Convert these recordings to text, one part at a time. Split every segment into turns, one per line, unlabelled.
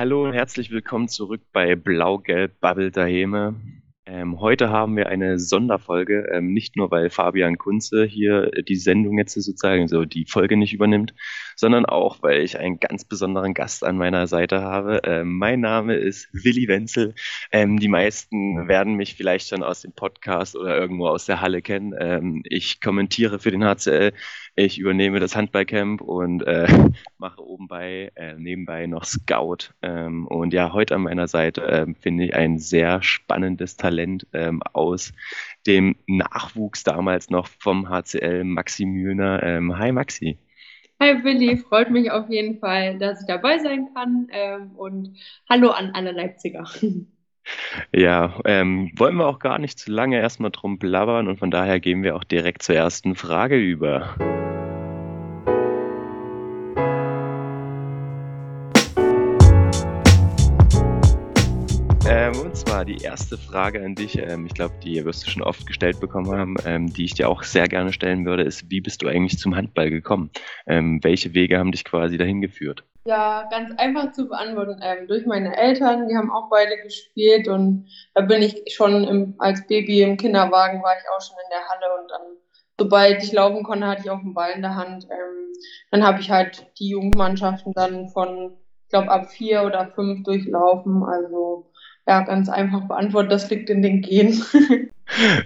Hallo und herzlich willkommen zurück bei Blau-Gelb Bubble Daheme. Ähm, heute haben wir eine Sonderfolge, ähm, nicht nur weil Fabian Kunze hier die Sendung jetzt sozusagen, so die Folge nicht übernimmt, sondern auch, weil ich einen ganz besonderen Gast an meiner Seite habe. Ähm, mein Name ist Willi Wenzel. Ähm, die meisten werden mich vielleicht schon aus dem Podcast oder irgendwo aus der Halle kennen. Ähm, ich kommentiere für den HCL ich übernehme das Handballcamp und äh, mache obenbei, äh, nebenbei noch Scout. Ähm, und ja, heute an meiner Seite äh, finde ich ein sehr spannendes Talent ähm, aus dem Nachwuchs damals noch vom HCL, Maxi Mühner. Ähm, hi Maxi.
Hi Willi, freut mich auf jeden Fall, dass ich dabei sein kann. Ähm, und hallo an alle Leipziger.
Ja, ähm, wollen wir auch gar nicht zu lange erstmal drum blabbern und von daher gehen wir auch direkt zur ersten Frage über. Zwar die erste Frage an dich, ähm, ich glaube, die wirst du schon oft gestellt bekommen haben, ähm, die ich dir auch sehr gerne stellen würde, ist, wie bist du eigentlich zum Handball gekommen? Ähm, welche Wege haben dich quasi dahin geführt?
Ja, ganz einfach zu beantworten. Ähm, durch meine Eltern, die haben auch beide gespielt und da bin ich schon im, als Baby im Kinderwagen, war ich auch schon in der Halle und dann, sobald ich laufen konnte, hatte ich auch einen Ball in der Hand. Ähm, dann habe ich halt die Jugendmannschaften dann von, ich glaube, ab vier oder fünf durchlaufen. Also ja, ganz einfach beantwortet, das liegt in den Genen.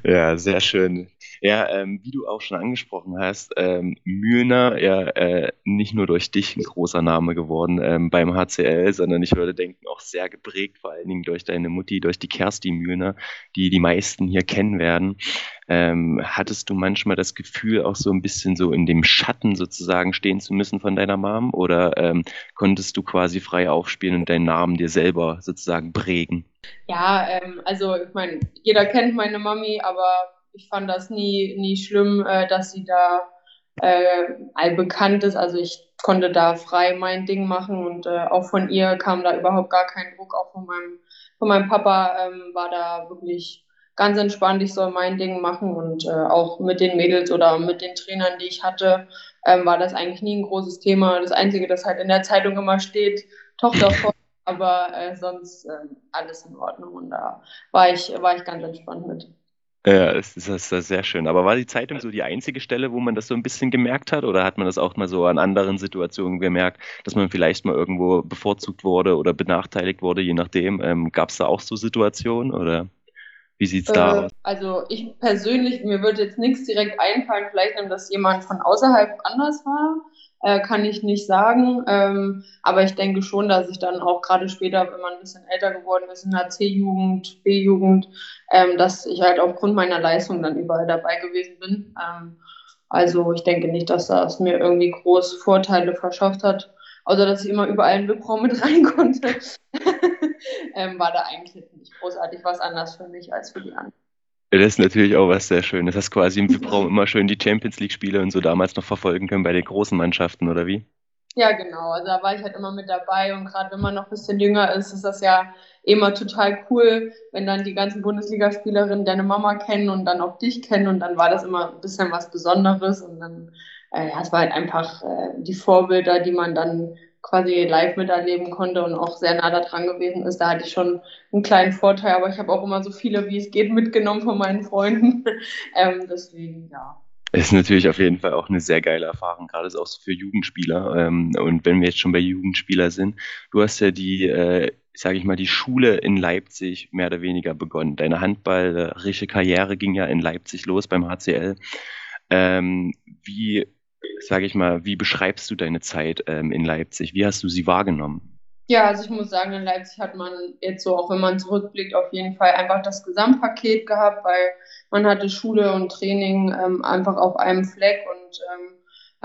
ja, sehr schön. Ja, ähm, wie du auch schon angesprochen hast, ähm, Mühlner, ja, äh, nicht nur durch dich ein großer Name geworden ähm, beim HCL, sondern ich würde denken auch sehr geprägt, vor allen Dingen durch deine Mutti, durch die Kerstin Mühlner, die die meisten hier kennen werden. Ähm, hattest du manchmal das Gefühl, auch so ein bisschen so in dem Schatten sozusagen stehen zu müssen von deiner Mom? Oder ähm, konntest du quasi frei aufspielen und deinen Namen dir selber sozusagen prägen?
Ja, ähm, also ich meine, jeder kennt meine Mami, aber ich fand das nie, nie schlimm, äh, dass sie da äh, allbekannt ist. Also ich konnte da frei mein Ding machen und äh, auch von ihr kam da überhaupt gar kein Druck. Auch von meinem, von meinem Papa ähm, war da wirklich ganz entspannt, ich soll mein Ding machen und äh, auch mit den Mädels oder mit den Trainern, die ich hatte, ähm, war das eigentlich nie ein großes Thema. Das Einzige, das halt in der Zeitung immer steht, Tochter voll, aber äh, sonst äh, alles in Ordnung und da war ich, war ich ganz entspannt mit.
Ja, das ist, das ist sehr schön. Aber war die Zeitung so die einzige Stelle, wo man das so ein bisschen gemerkt hat? Oder hat man das auch mal so an anderen Situationen gemerkt, dass man vielleicht mal irgendwo bevorzugt wurde oder benachteiligt wurde, je nachdem? Ähm, Gab es da auch so Situationen oder wie sieht es äh, da aus?
Also ich persönlich, mir würde jetzt nichts direkt einfallen, vielleicht, wenn das jemand von außerhalb anders war äh, kann ich nicht sagen. Ähm, aber ich denke schon, dass ich dann auch gerade später, wenn man ein bisschen älter geworden ist, in der C-Jugend, B-Jugend, ähm, dass ich halt aufgrund meiner Leistung dann überall dabei gewesen bin. Ähm, also ich denke nicht, dass das mir irgendwie groß Vorteile verschafft hat. Außer dass ich immer überall in Wipraum mit rein konnte, ähm, war da eigentlich nicht großartig was anders für mich als für die anderen.
Das ist natürlich auch was sehr Schönes. Hast quasi im VIP-Raum immer schön die Champions League-Spiele und so damals noch verfolgen können bei den großen Mannschaften, oder wie?
Ja, genau. Also da war ich halt immer mit dabei und gerade wenn man noch ein bisschen jünger ist, ist das ja immer total cool, wenn dann die ganzen Bundesligaspielerinnen deine Mama kennen und dann auch dich kennen und dann war das immer ein bisschen was Besonderes und dann, äh, ja, es war halt einfach äh, die Vorbilder, die man dann quasi live miterleben konnte und auch sehr nah da dran gewesen ist. Da hatte ich schon einen kleinen Vorteil, aber ich habe auch immer so viele, wie es geht, mitgenommen von meinen Freunden. ähm, deswegen, ja.
Ist natürlich auf jeden Fall auch eine sehr geile Erfahrung, gerade auch für Jugendspieler. Ähm, und wenn wir jetzt schon bei Jugendspieler sind, du hast ja die, äh, sage ich mal, die Schule in Leipzig mehr oder weniger begonnen. Deine handballerische Karriere ging ja in Leipzig los beim HCL. Ähm, wie sage ich mal, wie beschreibst du deine Zeit ähm, in Leipzig? Wie hast du sie wahrgenommen?
Ja, also ich muss sagen, in Leipzig hat man jetzt so, auch wenn man zurückblickt, auf jeden Fall einfach das Gesamtpaket gehabt, weil man hatte Schule und Training ähm, einfach auf einem Fleck und ähm,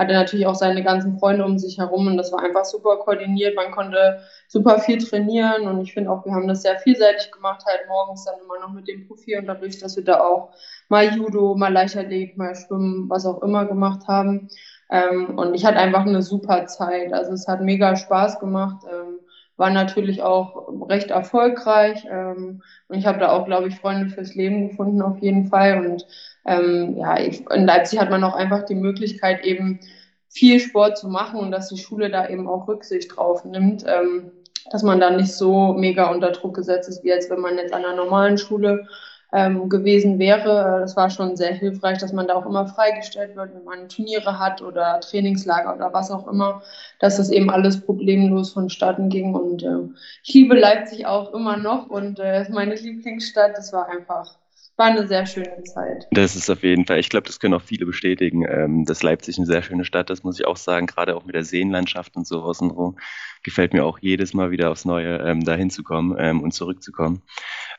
hatte natürlich auch seine ganzen Freunde um sich herum und das war einfach super koordiniert. Man konnte super viel trainieren und ich finde auch, wir haben das sehr vielseitig gemacht, halt morgens dann immer noch mit dem Profilunterricht, dass wir da auch mal Judo, mal Leichtathletik, mal Schwimmen, was auch immer gemacht haben. Ähm, und ich hatte einfach eine super Zeit. Also es hat mega Spaß gemacht. Ähm, war natürlich auch recht erfolgreich. Ähm, und ich habe da auch, glaube ich, Freunde fürs Leben gefunden auf jeden Fall. Und ähm, ja, ich, in Leipzig hat man auch einfach die Möglichkeit, eben viel Sport zu machen und dass die Schule da eben auch Rücksicht drauf nimmt. Ähm, dass man da nicht so mega unter Druck gesetzt ist, wie als wenn man jetzt an einer normalen Schule ähm, gewesen wäre. Das war schon sehr hilfreich, dass man da auch immer freigestellt wird, wenn man Turniere hat oder Trainingslager oder was auch immer, dass das eben alles problemlos vonstatten ging. Und äh, ich liebe Leipzig auch immer noch und äh, meine Lieblingsstadt. Das war einfach war eine sehr schöne Zeit.
Das ist auf jeden Fall, ich glaube, das können auch viele bestätigen, ähm, dass Leipzig eine sehr schöne Stadt ist, muss ich auch sagen, gerade auch mit der Seenlandschaft und so außenrum. Gefällt mir auch jedes Mal wieder aufs Neue, ähm, da hinzukommen ähm, und zurückzukommen.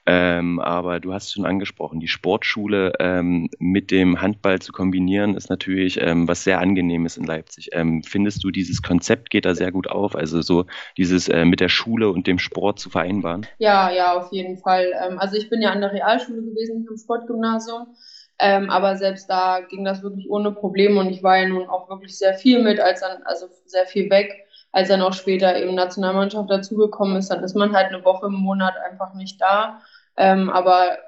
Ähm, aber du hast schon angesprochen, die Sportschule ähm, mit dem Handball zu kombinieren, ist natürlich ähm, was sehr angenehmes in Leipzig. Ähm, findest du, dieses Konzept geht da sehr gut auf? Also so dieses äh, mit der Schule und dem Sport zu vereinbaren?
Ja, ja, auf jeden Fall. Ähm, also ich bin ja an der Realschule gewesen, im Sportgymnasium. Ähm, aber selbst da ging das wirklich ohne Probleme und ich war ja nun auch wirklich sehr viel mit, als dann, also sehr viel weg als dann auch später eben Nationalmannschaft dazugekommen ist, dann ist man halt eine Woche im Monat einfach nicht da. Ähm, aber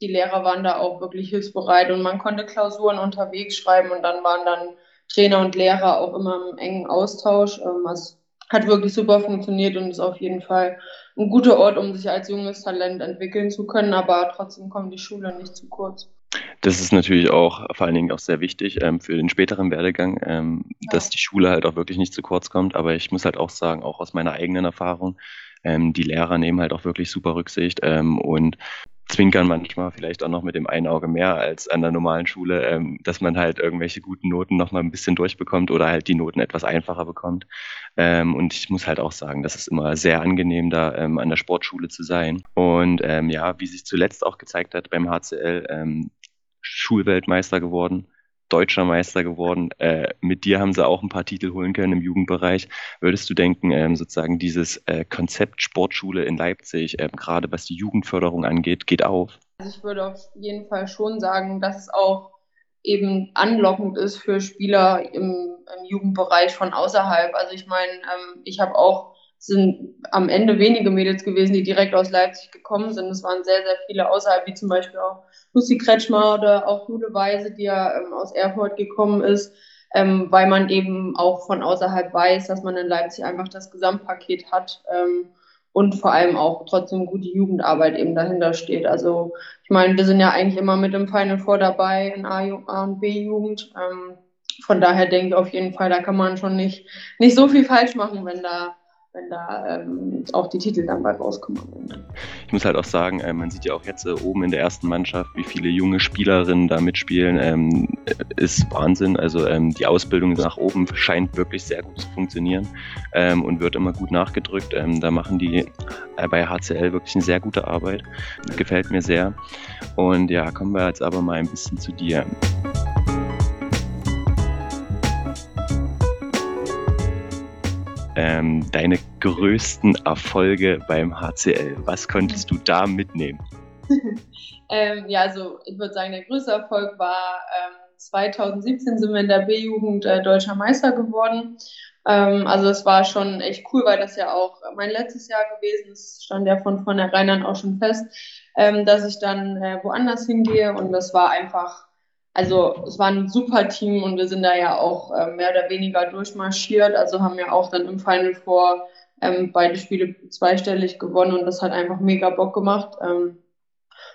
die Lehrer waren da auch wirklich hilfsbereit und man konnte Klausuren unterwegs schreiben und dann waren dann Trainer und Lehrer auch immer im engen Austausch. Ähm, es hat wirklich super funktioniert und ist auf jeden Fall ein guter Ort, um sich als junges Talent entwickeln zu können, aber trotzdem kommt die Schule nicht zu kurz.
Das ist natürlich auch vor allen Dingen auch sehr wichtig ähm, für den späteren Werdegang, ähm, ja. dass die Schule halt auch wirklich nicht zu kurz kommt. Aber ich muss halt auch sagen, auch aus meiner eigenen Erfahrung, ähm, die Lehrer nehmen halt auch wirklich super Rücksicht ähm, und zwinkern manchmal vielleicht auch noch mit dem einen Auge mehr als an der normalen Schule, ähm, dass man halt irgendwelche guten Noten noch mal ein bisschen durchbekommt oder halt die Noten etwas einfacher bekommt. Ähm, und ich muss halt auch sagen, das ist immer sehr angenehm, da ähm, an der Sportschule zu sein. Und ähm, ja, wie sich zuletzt auch gezeigt hat beim HCL, ähm, Schulweltmeister geworden, deutscher Meister geworden. Äh, mit dir haben sie auch ein paar Titel holen können im Jugendbereich. Würdest du denken, ähm, sozusagen dieses äh, Konzept Sportschule in Leipzig, äh, gerade was die Jugendförderung angeht, geht auf?
Also ich würde auf jeden Fall schon sagen, dass es auch eben anlockend ist für Spieler im, im Jugendbereich von außerhalb. Also ich meine, ähm, ich habe auch sind am Ende wenige Mädels gewesen, die direkt aus Leipzig gekommen sind. Es waren sehr, sehr viele außerhalb, wie zum Beispiel auch Lucy Kretschmer oder auch Jule Weise, die ja ähm, aus Erfurt gekommen ist, ähm, weil man eben auch von außerhalb weiß, dass man in Leipzig einfach das Gesamtpaket hat ähm, und vor allem auch trotzdem gute Jugendarbeit eben dahinter steht. Also ich meine, wir sind ja eigentlich immer mit im Final Four dabei in A, A und B-Jugend. Ähm, von daher denke ich auf jeden Fall, da kann man schon nicht, nicht so viel falsch machen, wenn da wenn da ähm, auch die Titel dann bei rauskommen.
Ich muss halt auch sagen, äh, man sieht ja auch jetzt äh, oben in der ersten Mannschaft, wie viele junge Spielerinnen da mitspielen, ähm, ist Wahnsinn. Also ähm, die Ausbildung nach oben scheint wirklich sehr gut zu funktionieren ähm, und wird immer gut nachgedrückt. Ähm, da machen die äh, bei HCL wirklich eine sehr gute Arbeit. Gefällt mir sehr. Und ja, kommen wir jetzt aber mal ein bisschen zu dir. Ähm, deine größten Erfolge beim HCL? Was konntest du da mitnehmen?
ähm, ja, also ich würde sagen, der größte Erfolg war ähm, 2017 sind wir in der B-Jugend äh, deutscher Meister geworden. Ähm, also es war schon echt cool, weil das ja auch mein letztes Jahr gewesen ist, stand ja von vornherein dann auch schon fest, ähm, dass ich dann äh, woanders hingehe und das war einfach also es war ein super Team und wir sind da ja auch äh, mehr oder weniger durchmarschiert. Also haben ja auch dann im Final Four ähm, beide Spiele zweistellig gewonnen und das hat einfach mega Bock gemacht. Ähm,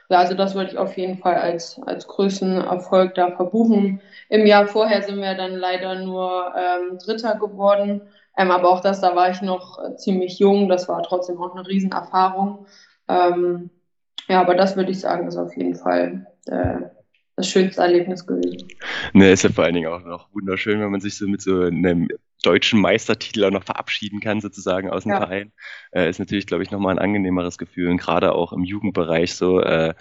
ja, also das würde ich auf jeden Fall als, als größten Erfolg da verbuchen. Im Jahr vorher sind wir dann leider nur ähm, Dritter geworden. Ähm, aber auch das, da war ich noch äh, ziemlich jung. Das war trotzdem auch eine Riesenerfahrung. Ähm, ja, aber das würde ich sagen, ist auf jeden Fall äh, das schönste Erlebnis gewesen.
Ne, ist ja vor allen Dingen auch noch wunderschön, wenn man sich so mit so einem deutschen Meistertitel auch noch verabschieden kann, sozusagen aus dem ja. Verein. Äh, ist natürlich, glaube ich, nochmal ein angenehmeres Gefühl. Und gerade auch im Jugendbereich so, äh,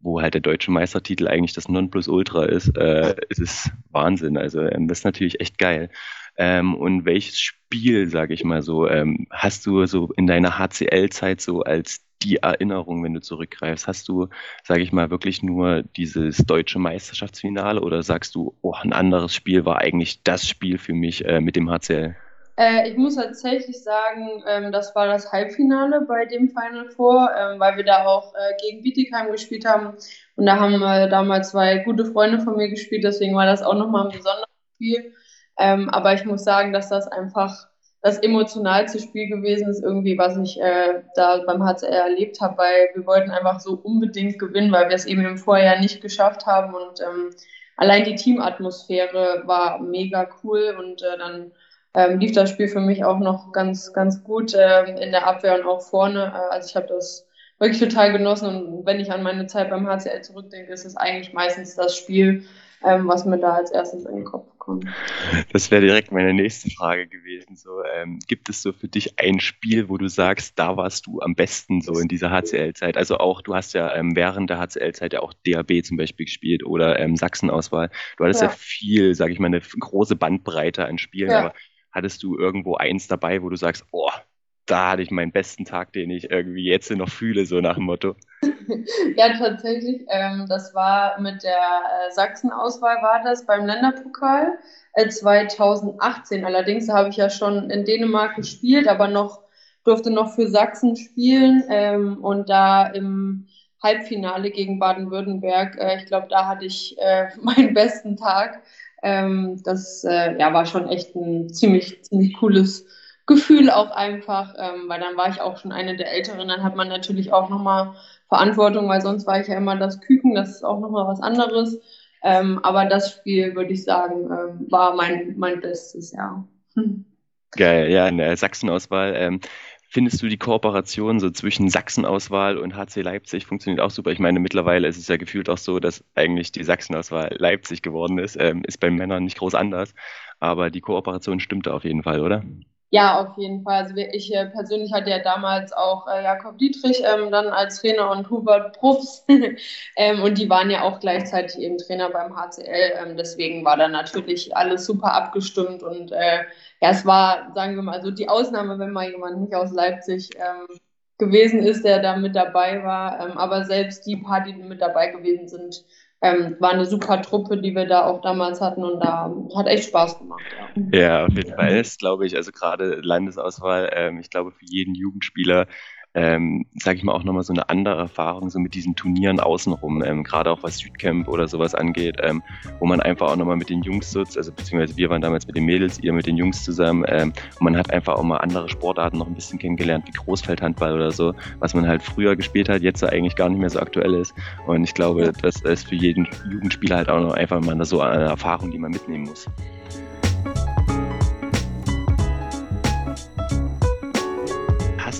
wo halt der deutsche Meistertitel eigentlich das Nonplusultra ist, äh, ist es Wahnsinn. Also ähm, das ist natürlich echt geil. Ähm, und welches Spiel, sage ich mal so, ähm, hast du so in deiner HCL-Zeit so als die Erinnerung, wenn du zurückgreifst? Hast du, sage ich mal, wirklich nur dieses deutsche Meisterschaftsfinale oder sagst du, oh, ein anderes Spiel war eigentlich das Spiel für mich äh, mit dem HCL?
Äh, ich muss tatsächlich sagen, ähm, das war das Halbfinale bei dem Final Four, ähm, weil wir da auch äh, gegen Bietigheim gespielt haben. Und da haben äh, damals zwei gute Freunde von mir gespielt, deswegen war das auch nochmal ein besonderes Spiel. Ähm, aber ich muss sagen, dass das einfach das emotionalste Spiel gewesen ist, irgendwie, was ich äh, da beim HCR erlebt habe, weil wir wollten einfach so unbedingt gewinnen, weil wir es eben im Vorjahr nicht geschafft haben. Und ähm, allein die Teamatmosphäre war mega cool. Und äh, dann ähm, lief das Spiel für mich auch noch ganz, ganz gut äh, in der Abwehr und auch vorne. Äh, also ich habe das wirklich total genossen. Und wenn ich an meine Zeit beim HCL zurückdenke, ist es eigentlich meistens das Spiel, ähm, was mir da als erstes in den Kopf kommt.
Das wäre direkt meine nächste Frage gewesen. So, ähm, gibt es so für dich ein Spiel, wo du sagst, da warst du am besten so in dieser HCL-Zeit? Also auch, du hast ja ähm, während der HCL-Zeit ja auch DAB zum Beispiel gespielt oder ähm, Sachsen-Auswahl. Du hattest ja. ja viel, sage ich mal, eine große Bandbreite an Spielen, ja. aber hattest du irgendwo eins dabei, wo du sagst, oh, da hatte ich meinen besten Tag, den ich irgendwie jetzt noch fühle, so nach dem Motto.
ja, tatsächlich. Ähm, das war mit der äh, Sachsen-Auswahl war das beim Länderpokal äh, 2018. Allerdings habe ich ja schon in Dänemark gespielt, aber noch durfte noch für Sachsen spielen ähm, und da im Halbfinale gegen Baden-Württemberg, äh, ich glaube, da hatte ich äh, meinen besten Tag. Ähm, das äh, ja, war schon echt ein ziemlich, ziemlich cooles Gefühl auch einfach, ähm, weil dann war ich auch schon eine der Älteren, dann hat man natürlich auch nochmal Verantwortung, weil sonst war ich ja immer das Küken, das ist auch nochmal was anderes. Ähm, aber das Spiel, würde ich sagen, ähm, war mein, mein bestes Jahr. Hm.
Geil, ja, in der Sachsen-Auswahl. Ähm, findest du die Kooperation so zwischen Sachsen-Auswahl und HC Leipzig funktioniert auch super? Ich meine, mittlerweile ist es ja gefühlt auch so, dass eigentlich die Sachsen-Auswahl Leipzig geworden ist. Ähm, ist bei Männern nicht groß anders, aber die Kooperation stimmt da auf jeden Fall, oder?
Ja, auf jeden Fall. Also ich äh, persönlich hatte ja damals auch äh, Jakob Dietrich ähm, dann als Trainer und Hubert Profs. ähm, und die waren ja auch gleichzeitig eben Trainer beim HCL. Ähm, deswegen war da natürlich alles super abgestimmt. Und äh, ja, es war, sagen wir mal, so die Ausnahme, wenn mal jemand nicht aus Leipzig ähm, gewesen ist, der da mit dabei war. Ähm, aber selbst die paar, die mit dabei gewesen sind, ähm, war eine super Truppe, die wir da auch damals hatten und da hat echt Spaß gemacht.
Ja, ja auf jeden Fall. Das glaube ich, also gerade Landesauswahl, ähm, ich glaube für jeden Jugendspieler ähm, sage ich mal, auch nochmal so eine andere Erfahrung so mit diesen Turnieren außenrum, ähm, gerade auch was Südcamp oder sowas angeht, ähm, wo man einfach auch nochmal mit den Jungs sitzt, also beziehungsweise wir waren damals mit den Mädels, ihr mit den Jungs zusammen ähm, und man hat einfach auch mal andere Sportarten noch ein bisschen kennengelernt, wie Großfeldhandball oder so, was man halt früher gespielt hat, jetzt eigentlich gar nicht mehr so aktuell ist und ich glaube, das ist für jeden Jugendspieler halt auch noch einfach mal so eine Erfahrung, die man mitnehmen muss.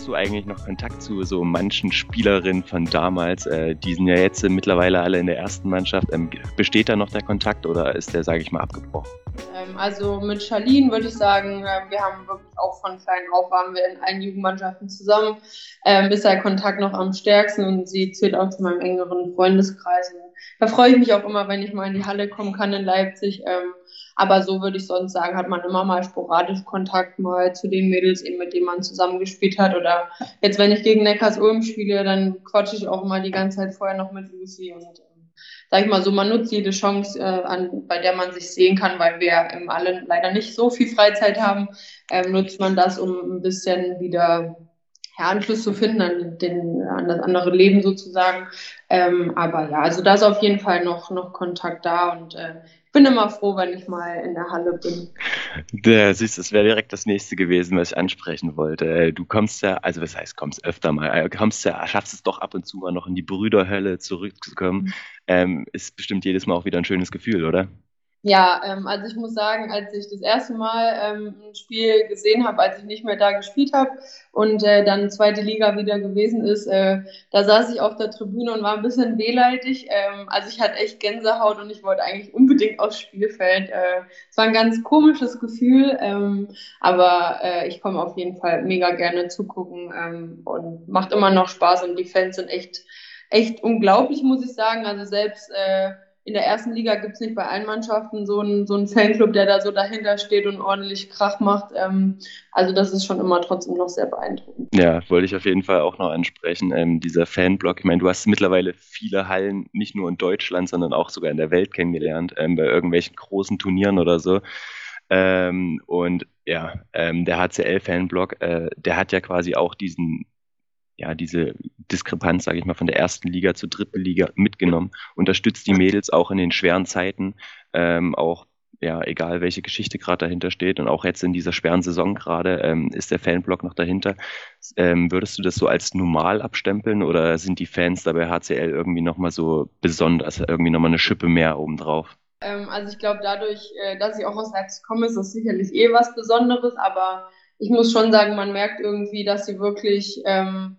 Du eigentlich noch Kontakt zu so manchen Spielerinnen von damals? Äh, die sind ja jetzt mittlerweile alle in der ersten Mannschaft. Ähm, besteht da noch der Kontakt oder ist der, sage ich mal, abgebrochen?
Ähm, also mit Charlene würde ich sagen, äh, wir haben wirklich auch von klein auf waren wir in allen Jugendmannschaften zusammen. Ähm, ist der Kontakt noch am stärksten und sie zählt auch zu meinem engeren Freundeskreis. Und da freue ich mich auch immer, wenn ich mal in die Halle kommen kann in Leipzig. Ähm, aber so würde ich sonst sagen, hat man immer mal sporadisch Kontakt mal zu den Mädels, eben mit denen man zusammengespielt hat. Oder jetzt, wenn ich gegen Neckars Ulm spiele, dann quatsche ich auch immer die ganze Zeit vorher noch mit Lucy und ähm, sag ich mal so, man nutzt jede Chance, äh, an, bei der man sich sehen kann, weil wir im allen leider nicht so viel Freizeit haben, ähm, nutzt man das, um ein bisschen wieder ja, Anschluss zu finden an, den, an das andere Leben sozusagen. Ähm, aber ja, also da ist auf jeden Fall noch, noch Kontakt da und äh, bin immer froh, wenn ich mal in der Halle bin.
Ja, siehst, das wäre direkt das nächste gewesen, was ich ansprechen wollte. Äh, du kommst ja, also was heißt, kommst öfter mal, äh, kommst ja, schaffst es doch ab und zu mal noch in die Brüderhölle zurückzukommen. Mhm. Ähm, ist bestimmt jedes Mal auch wieder ein schönes Gefühl, oder?
Ja, ähm, also ich muss sagen, als ich das erste Mal ähm, ein Spiel gesehen habe, als ich nicht mehr da gespielt habe und äh, dann zweite Liga wieder gewesen ist, äh, da saß ich auf der Tribüne und war ein bisschen wehleidig. Ähm, also ich hatte echt Gänsehaut und ich wollte eigentlich unbedingt aufs Spielfeld. Äh, es war ein ganz komisches Gefühl, ähm, aber äh, ich komme auf jeden Fall mega gerne zugucken ähm, und macht immer noch Spaß und die Fans sind echt, echt unglaublich, muss ich sagen. Also selbst äh, in der ersten Liga gibt es nicht bei allen Mannschaften so einen, so einen Fanclub, der da so dahinter steht und ordentlich Krach macht. Ähm, also das ist schon immer trotzdem noch sehr beeindruckend.
Ja, wollte ich auf jeden Fall auch noch ansprechen. Ähm, dieser Fanblock, ich meine, du hast mittlerweile viele Hallen nicht nur in Deutschland, sondern auch sogar in der Welt kennengelernt, ähm, bei irgendwelchen großen Turnieren oder so. Ähm, und ja, ähm, der HCL-Fanblock, äh, der hat ja quasi auch diesen ja, diese Diskrepanz, sage ich mal, von der ersten Liga zur dritten Liga mitgenommen, unterstützt die Mädels auch in den schweren Zeiten, ähm, auch ja, egal welche Geschichte gerade dahinter steht und auch jetzt in dieser schweren Saison gerade, ähm, ist der Fanblock noch dahinter. Ähm, würdest du das so als normal abstempeln oder sind die Fans da bei HCL irgendwie nochmal so besonders, irgendwie nochmal eine Schippe mehr obendrauf?
Ähm, also ich glaube, dadurch, äh, dass ich auch aus Leipzig komme, ist das sicherlich eh was Besonderes, aber ich muss schon sagen, man merkt irgendwie, dass sie wirklich ähm,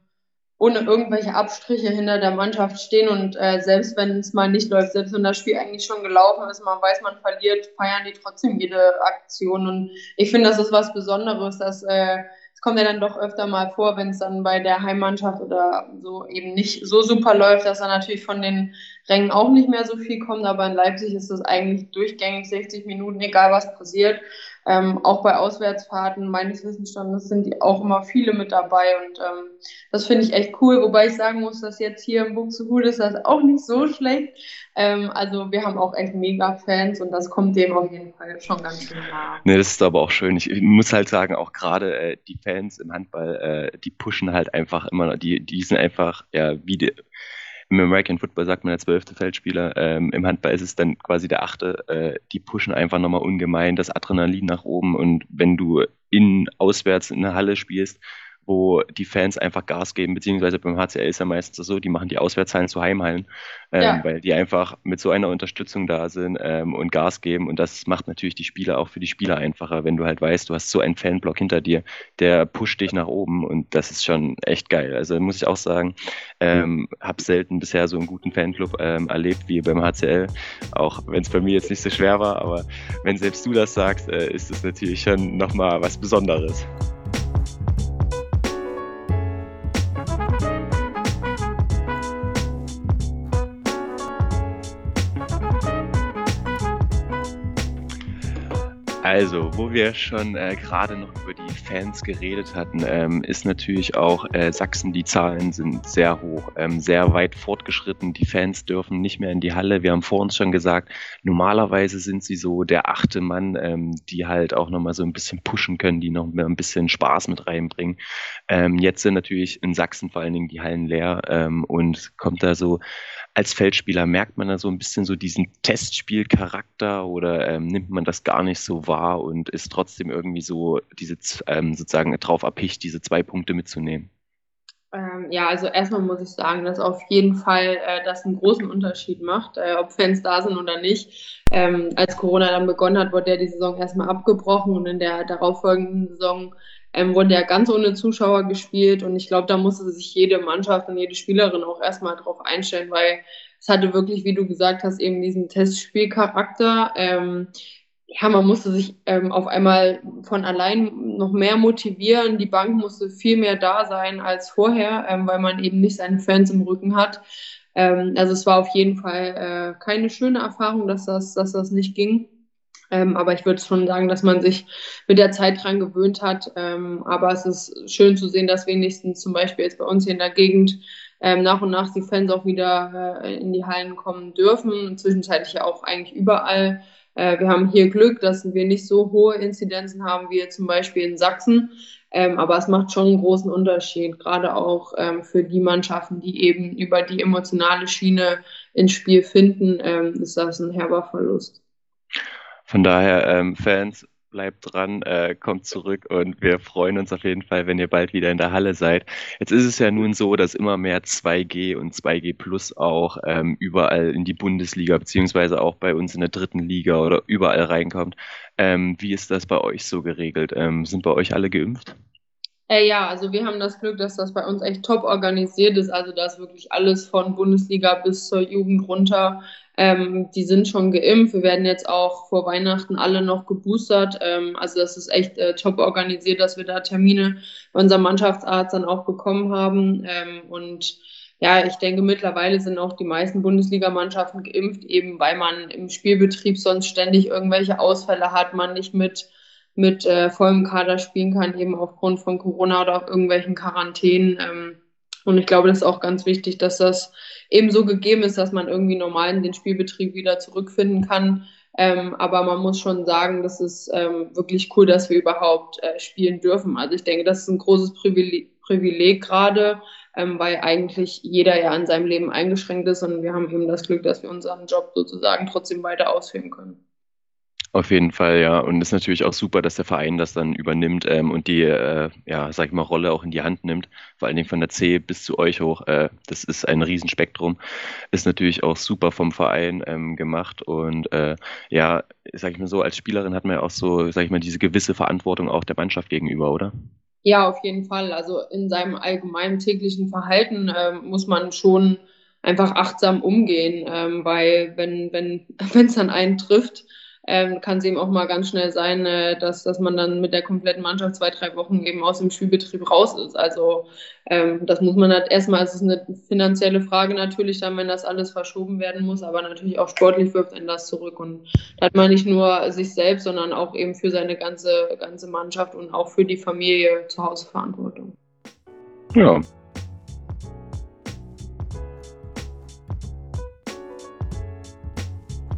ohne irgendwelche Abstriche hinter der Mannschaft stehen. Und äh, selbst wenn es mal nicht läuft, selbst wenn das Spiel eigentlich schon gelaufen ist, man weiß, man verliert, feiern die trotzdem jede Aktion. Und ich finde, das ist was Besonderes, dass äh, es kommt ja dann doch öfter mal vor, wenn es dann bei der Heimmannschaft oder so eben nicht so super läuft, dass dann natürlich von den Rängen auch nicht mehr so viel kommt, aber in Leipzig ist es eigentlich durchgängig 60 Minuten, egal was passiert. Ähm, auch bei Auswärtsfahrten meines Wissensstandes sind die auch immer viele mit dabei und ähm, das finde ich echt cool, wobei ich sagen muss, dass jetzt hier im Buxtehude ist das auch nicht so schlecht. Ähm, also wir haben auch echt mega Fans und das kommt dem auf jeden Fall schon ganz schön nah.
Nee, das ist aber auch schön. Ich, ich muss halt sagen, auch gerade äh, die Fans im Handball, äh, die pushen halt einfach immer, die, die sind einfach, ja, wie die, im American Football sagt man der zwölfte Feldspieler, ähm, im Handball ist es dann quasi der achte. Äh, die pushen einfach nochmal ungemein das Adrenalin nach oben und wenn du in auswärts in der Halle spielst, wo die Fans einfach Gas geben, beziehungsweise beim HCL ist ja meistens so, die machen die Auswärtshallen zu Heimhallen, ähm, ja. weil die einfach mit so einer Unterstützung da sind ähm, und Gas geben und das macht natürlich die Spieler auch für die Spieler einfacher, wenn du halt weißt, du hast so einen Fanblock hinter dir, der pusht dich nach oben und das ist schon echt geil. Also muss ich auch sagen, ähm, habe selten bisher so einen guten Fanclub ähm, erlebt wie beim HCL, auch wenn es bei mir jetzt nicht so schwer war, aber wenn selbst du das sagst, äh, ist es natürlich schon nochmal was Besonderes. Also, wo wir schon äh, gerade noch über die Fans geredet hatten, ähm, ist natürlich auch äh, Sachsen, die Zahlen sind sehr hoch, ähm, sehr weit fortgeschritten. Die Fans dürfen nicht mehr in die Halle. Wir haben vor uns schon gesagt, normalerweise sind sie so der achte Mann, ähm, die halt auch nochmal so ein bisschen pushen können, die noch ein bisschen Spaß mit reinbringen. Ähm, jetzt sind natürlich in Sachsen vor allen Dingen die Hallen leer ähm, und kommt da so als Feldspieler merkt man da so ein bisschen so diesen Testspielcharakter oder ähm, nimmt man das gar nicht so wahr und ist trotzdem irgendwie so diese ähm, sozusagen drauf erpicht, diese zwei Punkte mitzunehmen?
Ähm, ja, also erstmal muss ich sagen, dass auf jeden Fall äh, das einen großen Unterschied macht, äh, ob Fans da sind oder nicht. Ähm, als Corona dann begonnen hat, wurde ja die Saison erstmal abgebrochen und in der darauffolgenden Saison ähm, wurde ja ganz ohne Zuschauer gespielt und ich glaube, da musste sich jede Mannschaft und jede Spielerin auch erstmal drauf einstellen, weil es hatte wirklich, wie du gesagt hast, eben diesen Testspielcharakter. Ähm, ja, man musste sich ähm, auf einmal von allein noch mehr motivieren. Die Bank musste viel mehr da sein als vorher, ähm, weil man eben nicht seine Fans im Rücken hat. Ähm, also es war auf jeden Fall äh, keine schöne Erfahrung, dass das, dass das nicht ging. Ähm, aber ich würde schon sagen, dass man sich mit der Zeit dran gewöhnt hat. Ähm, aber es ist schön zu sehen, dass wenigstens zum Beispiel jetzt bei uns hier in der Gegend ähm, nach und nach die Fans auch wieder äh, in die Hallen kommen dürfen. Zwischenzeitlich ja auch eigentlich überall. Äh, wir haben hier Glück, dass wir nicht so hohe Inzidenzen haben wie zum Beispiel in Sachsen. Ähm, aber es macht schon einen großen Unterschied, gerade auch ähm, für die Mannschaften, die eben über die emotionale Schiene ins Spiel finden, ähm, ist das ein herber Verlust.
Von daher, ähm, Fans, bleibt dran, äh, kommt zurück und wir freuen uns auf jeden Fall, wenn ihr bald wieder in der Halle seid. Jetzt ist es ja nun so, dass immer mehr 2G und 2G Plus auch ähm, überall in die Bundesliga beziehungsweise auch bei uns in der dritten Liga oder überall reinkommt. Ähm, wie ist das bei euch so geregelt? Ähm, sind bei euch alle geimpft?
Äh, ja, also wir haben das Glück, dass das bei uns echt top organisiert ist. Also da ist wirklich alles von Bundesliga bis zur Jugend runter. Ähm, die sind schon geimpft. Wir werden jetzt auch vor Weihnachten alle noch geboostert. Ähm, also das ist echt äh, top organisiert, dass wir da Termine bei unserem Mannschaftsarzt dann auch bekommen haben. Ähm, und ja, ich denke, mittlerweile sind auch die meisten Bundesligamannschaften geimpft, eben weil man im Spielbetrieb sonst ständig irgendwelche Ausfälle hat, man nicht mit mit äh, vollem Kader spielen kann, eben aufgrund von Corona oder auf irgendwelchen Quarantänen. Ähm, und ich glaube, das ist auch ganz wichtig, dass das eben so gegeben ist, dass man irgendwie normal in den Spielbetrieb wieder zurückfinden kann. Ähm, aber man muss schon sagen, das ist ähm, wirklich cool, dass wir überhaupt äh, spielen dürfen. Also ich denke, das ist ein großes Privileg, Privileg gerade, ähm, weil eigentlich jeder ja in seinem Leben eingeschränkt ist und wir haben eben das Glück, dass wir unseren Job sozusagen trotzdem weiter ausführen können.
Auf jeden Fall, ja. Und ist natürlich auch super, dass der Verein das dann übernimmt ähm, und die, äh, ja, sag ich mal, Rolle auch in die Hand nimmt. Vor allen Dingen von der C bis zu euch hoch. Äh, das ist ein Riesenspektrum. Ist natürlich auch super vom Verein ähm, gemacht. Und äh, ja, sag ich mal so, als Spielerin hat man ja auch so, sag ich mal, diese gewisse Verantwortung auch der Mannschaft gegenüber, oder?
Ja, auf jeden Fall. Also in seinem allgemeinen täglichen Verhalten ähm, muss man schon einfach achtsam umgehen, ähm, weil wenn wenn wenn es dann einen trifft, ähm, kann es eben auch mal ganz schnell sein, äh, dass, dass man dann mit der kompletten Mannschaft zwei, drei Wochen eben aus dem Spielbetrieb raus ist. Also ähm, das muss man halt erstmal, es ist eine finanzielle Frage natürlich dann, wenn das alles verschoben werden muss, aber natürlich auch sportlich wirft einen das zurück. Und da hat man nicht nur sich selbst, sondern auch eben für seine ganze, ganze Mannschaft und auch für die Familie zu Hause Verantwortung.
Ja,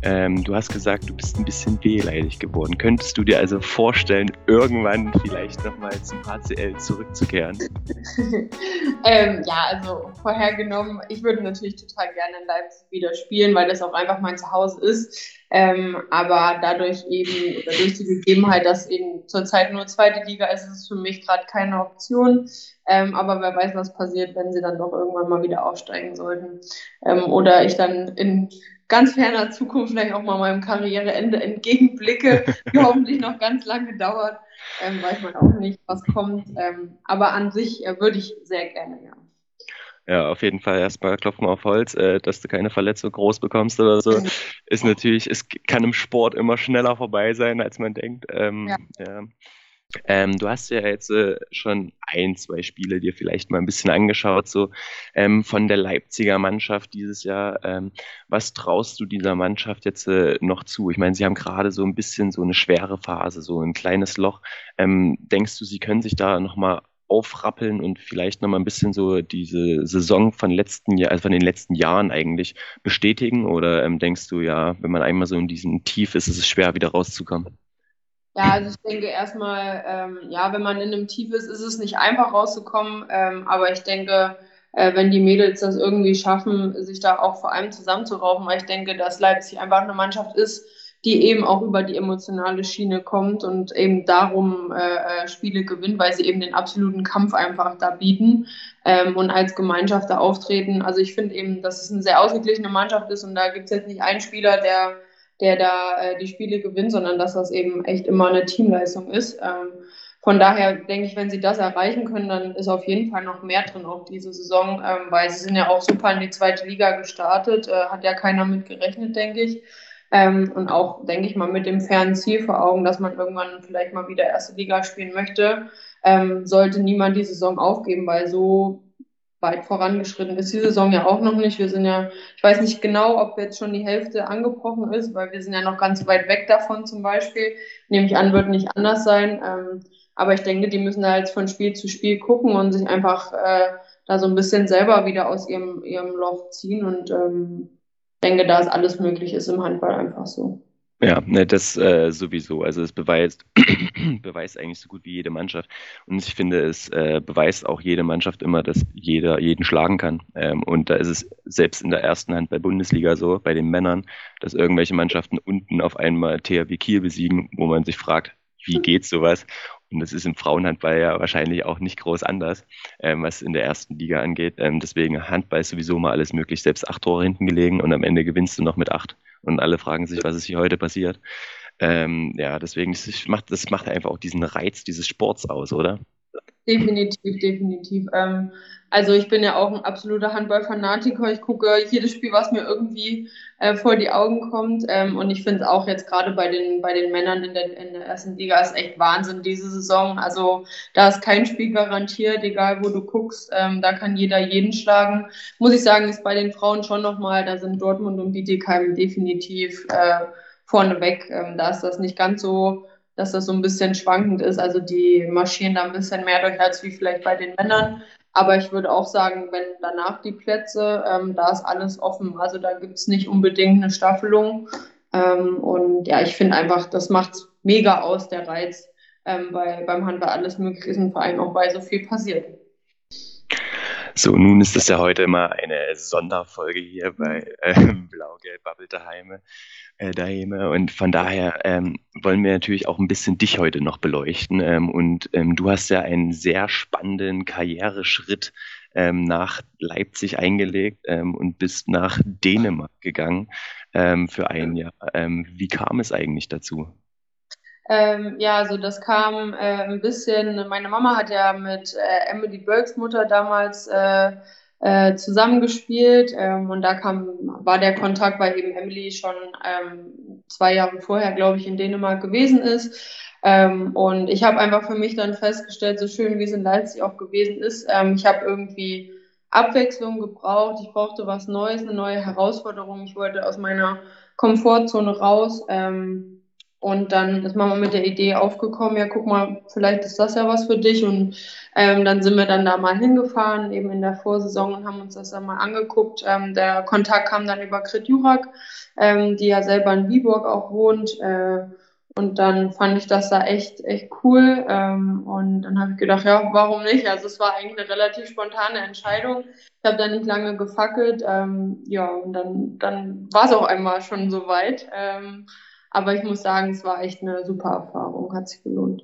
Ähm, du hast gesagt, du bist ein bisschen wehleidig geworden. Könntest du dir also vorstellen, irgendwann vielleicht nochmal zum HCL zurückzukehren?
ähm, ja, also vorhergenommen, ich würde natürlich total gerne in Leipzig wieder spielen, weil das auch einfach mein Zuhause ist. Ähm, aber dadurch eben, oder durch die Gegebenheit, dass eben zurzeit nur zweite Liga ist, ist es für mich gerade keine Option. Ähm, aber wer weiß, was passiert, wenn sie dann doch irgendwann mal wieder aufsteigen sollten. Ähm, oder ich dann in ganz ferner Zukunft vielleicht auch mal meinem Karriereende entgegenblicke, die hoffentlich noch ganz lange dauert. Ähm, weiß man auch nicht, was kommt. Ähm, aber an sich äh, würde ich sehr gerne, ja.
Ja, auf jeden Fall erstmal klopfen auf Holz, äh, dass du keine Verletzung groß bekommst oder so. Ist natürlich, es kann im Sport immer schneller vorbei sein, als man denkt. Ähm, ja. ja. Ähm, du hast ja jetzt äh, schon ein, zwei Spiele dir vielleicht mal ein bisschen angeschaut, so ähm, von der Leipziger Mannschaft dieses Jahr. Ähm, was traust du dieser Mannschaft jetzt äh, noch zu? Ich meine, sie haben gerade so ein bisschen so eine schwere Phase, so ein kleines Loch. Ähm, denkst du, sie können sich da nochmal aufrappeln und vielleicht nochmal ein bisschen so diese Saison von letzten Jahr, also von den letzten Jahren eigentlich bestätigen? Oder ähm, denkst du, ja, wenn man einmal so in diesem Tief ist, ist es schwer, wieder rauszukommen?
Ja, also ich denke erstmal, ähm, ja, wenn man in einem Tief ist, ist es nicht einfach rauszukommen. Ähm, aber ich denke, äh, wenn die Mädels das irgendwie schaffen, sich da auch vor allem zusammenzuraufen, weil ich denke, dass Leipzig einfach eine Mannschaft ist, die eben auch über die emotionale Schiene kommt und eben darum äh, äh Spiele gewinnt, weil sie eben den absoluten Kampf einfach da bieten ähm, und als Gemeinschaft da auftreten. Also ich finde eben, dass es eine sehr ausgeglichene Mannschaft ist und da gibt es jetzt nicht einen Spieler, der der da äh, die Spiele gewinnt, sondern dass das eben echt immer eine Teamleistung ist. Ähm, von daher denke ich, wenn sie das erreichen können, dann ist auf jeden Fall noch mehr drin auch diese Saison, ähm, weil sie sind ja auch super in die zweite Liga gestartet, äh, hat ja keiner mit gerechnet, denke ich. Ähm, und auch, denke ich mal, mit dem fernen Ziel vor Augen, dass man irgendwann vielleicht mal wieder erste Liga spielen möchte, ähm, sollte niemand die Saison aufgeben, weil so weit vorangeschritten ist die Saison ja auch noch nicht. Wir sind ja, ich weiß nicht genau, ob jetzt schon die Hälfte angebrochen ist, weil wir sind ja noch ganz weit weg davon zum Beispiel. Nehme ich an, wird nicht anders sein. Ähm, aber ich denke, die müssen da jetzt von Spiel zu Spiel gucken und sich einfach äh, da so ein bisschen selber wieder aus ihrem, ihrem Loch ziehen. Und ähm, denke, da ist alles möglich ist im Handball einfach so.
Ja, ne, das äh, sowieso. Also es beweist, beweist eigentlich so gut wie jede Mannschaft. Und ich finde, es äh, beweist auch jede Mannschaft immer, dass jeder jeden schlagen kann. Ähm, und da ist es selbst in der ersten Hand bei Bundesliga so, bei den Männern, dass irgendwelche Mannschaften unten auf einmal THW Kiel besiegen, wo man sich fragt, wie geht sowas? Und das ist im Frauenhandball ja wahrscheinlich auch nicht groß anders, ähm, was in der ersten Liga angeht. Ähm, deswegen Handball ist sowieso mal alles möglich, selbst acht Tore hinten gelegen und am Ende gewinnst du noch mit acht. Und alle fragen sich, was ist hier heute passiert. Ähm, ja, deswegen das macht das macht einfach auch diesen Reiz dieses Sports aus, oder?
Definitiv, definitiv. Ähm, also ich bin ja auch ein absoluter Handballfanatiker. Ich gucke jedes Spiel, was mir irgendwie äh, vor die Augen kommt. Ähm, und ich finde es auch jetzt gerade bei den, bei den Männern in der, in der ersten Liga ist echt Wahnsinn diese Saison. Also da ist kein Spiel garantiert, egal wo du guckst. Ähm, da kann jeder jeden schlagen. Muss ich sagen, ist bei den Frauen schon nochmal, da sind Dortmund und Bietigheim definitiv äh, vorneweg. Ähm, da ist das nicht ganz so dass das so ein bisschen schwankend ist. Also die marschieren da ein bisschen mehr durch als wie vielleicht bei den Männern. Aber ich würde auch sagen, wenn danach die Plätze, ähm, da ist alles offen. Also da gibt es nicht unbedingt eine Staffelung. Ähm, und ja, ich finde einfach, das macht mega aus, der Reiz, ähm, weil beim Handball alles möglich ist und vor allem auch, weil so viel passiert.
So, nun ist es ja heute immer eine Sonderfolge hier bei äh, Blau-Gelb Bubble daheim, äh, daheim. Und von daher ähm, wollen wir natürlich auch ein bisschen dich heute noch beleuchten. Ähm, und ähm, du hast ja einen sehr spannenden Karriereschritt ähm, nach Leipzig eingelegt ähm, und bist nach Dänemark gegangen ähm, für ein Jahr. Wie kam es eigentlich dazu?
Ähm, ja, also das kam äh, ein bisschen, meine Mama hat ja mit äh, Emily Burks Mutter damals äh, äh, zusammengespielt. Ähm, und da kam, war der Kontakt, weil eben Emily schon ähm, zwei Jahre vorher, glaube ich, in Dänemark gewesen ist. Ähm, und ich habe einfach für mich dann festgestellt, so schön wie es in Leipzig auch gewesen ist, ähm, ich habe irgendwie Abwechslung gebraucht, ich brauchte was Neues, eine neue Herausforderung, ich wollte aus meiner Komfortzone raus. Ähm, und dann ist Mama mit der Idee aufgekommen, ja, guck mal, vielleicht ist das ja was für dich. Und ähm, dann sind wir dann da mal hingefahren, eben in der Vorsaison und haben uns das dann mal angeguckt. Ähm, der Kontakt kam dann über Grit Jurak, ähm, die ja selber in Viborg auch wohnt. Äh, und dann fand ich das da echt, echt cool. Ähm, und dann habe ich gedacht, ja, warum nicht? Also es war eigentlich eine relativ spontane Entscheidung. Ich habe da nicht lange gefackelt. Ähm, ja, und dann, dann war es auch einmal schon soweit. Ähm, aber ich muss sagen, es war echt eine super Erfahrung, hat sich gelohnt.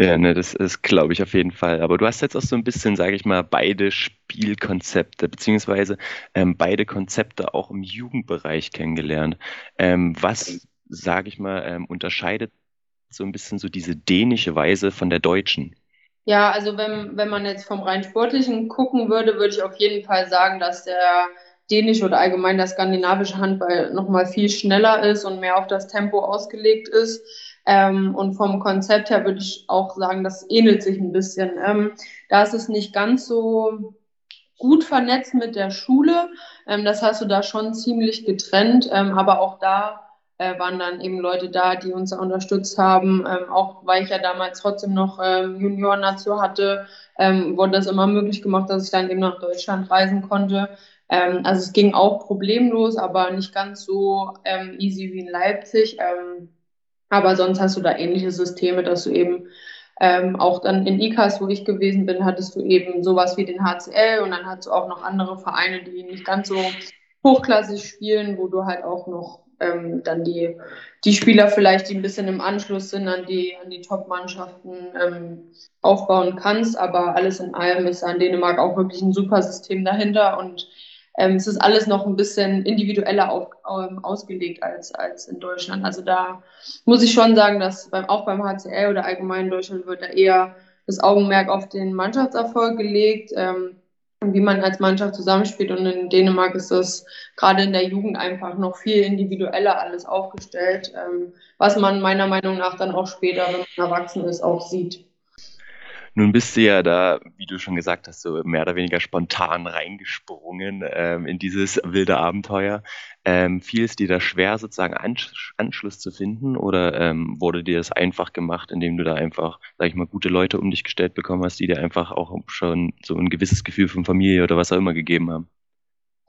Ja, ne, das ist, glaube ich, auf jeden Fall. Aber du hast jetzt auch so ein bisschen, sage ich mal, beide Spielkonzepte, beziehungsweise ähm, beide Konzepte auch im Jugendbereich kennengelernt. Ähm, was, sage ich mal, ähm, unterscheidet so ein bisschen so diese dänische Weise von der deutschen?
Ja, also wenn, wenn man jetzt vom rein sportlichen gucken würde, würde ich auf jeden Fall sagen, dass der dänische oder allgemein der skandinavische Handball nochmal viel schneller ist und mehr auf das Tempo ausgelegt ist. Ähm, und vom Konzept her würde ich auch sagen, das ähnelt sich ein bisschen. Ähm, da ist es nicht ganz so gut vernetzt mit der Schule. Ähm, das hast du da schon ziemlich getrennt. Ähm, aber auch da äh, waren dann eben Leute da, die uns unterstützt haben. Ähm, auch weil ich ja damals trotzdem noch ähm, Junioren dazu hatte, wurde das immer möglich gemacht, dass ich dann eben nach Deutschland reisen konnte. Ähm, also es ging auch problemlos, aber nicht ganz so ähm, easy wie in Leipzig. Ähm, aber sonst hast du da ähnliche Systeme, dass du eben ähm, auch dann in ICAS, wo ich gewesen bin, hattest du eben sowas wie den HCL und dann hattest du auch noch andere Vereine, die nicht ganz so hochklassig spielen, wo du halt auch noch ähm, dann die, die Spieler vielleicht, die ein bisschen im Anschluss sind an die, an die Top-Mannschaften ähm, aufbauen kannst. Aber alles in allem ist an Dänemark auch wirklich ein super System dahinter und ähm, es ist alles noch ein bisschen individueller auf, ähm, ausgelegt als, als in Deutschland. Also da muss ich schon sagen, dass beim, auch beim HCL oder allgemein in Deutschland wird da eher das Augenmerk auf den Mannschaftserfolg gelegt. Ähm, wie man als Mannschaft zusammenspielt. Und in Dänemark ist das gerade in der Jugend einfach noch viel individueller alles aufgestellt, ähm, was man meiner Meinung nach dann auch später, wenn man erwachsen ist, auch sieht.
Nun bist du ja da, wie du schon gesagt hast, so mehr oder weniger spontan reingesprungen ähm, in dieses wilde Abenteuer. Ähm, fiel es dir da schwer, sozusagen Ansch Anschluss zu finden oder ähm, wurde dir das einfach gemacht, indem du da einfach, sag ich mal, gute Leute um dich gestellt bekommen hast, die dir einfach auch schon so ein gewisses Gefühl von Familie oder was auch immer gegeben haben?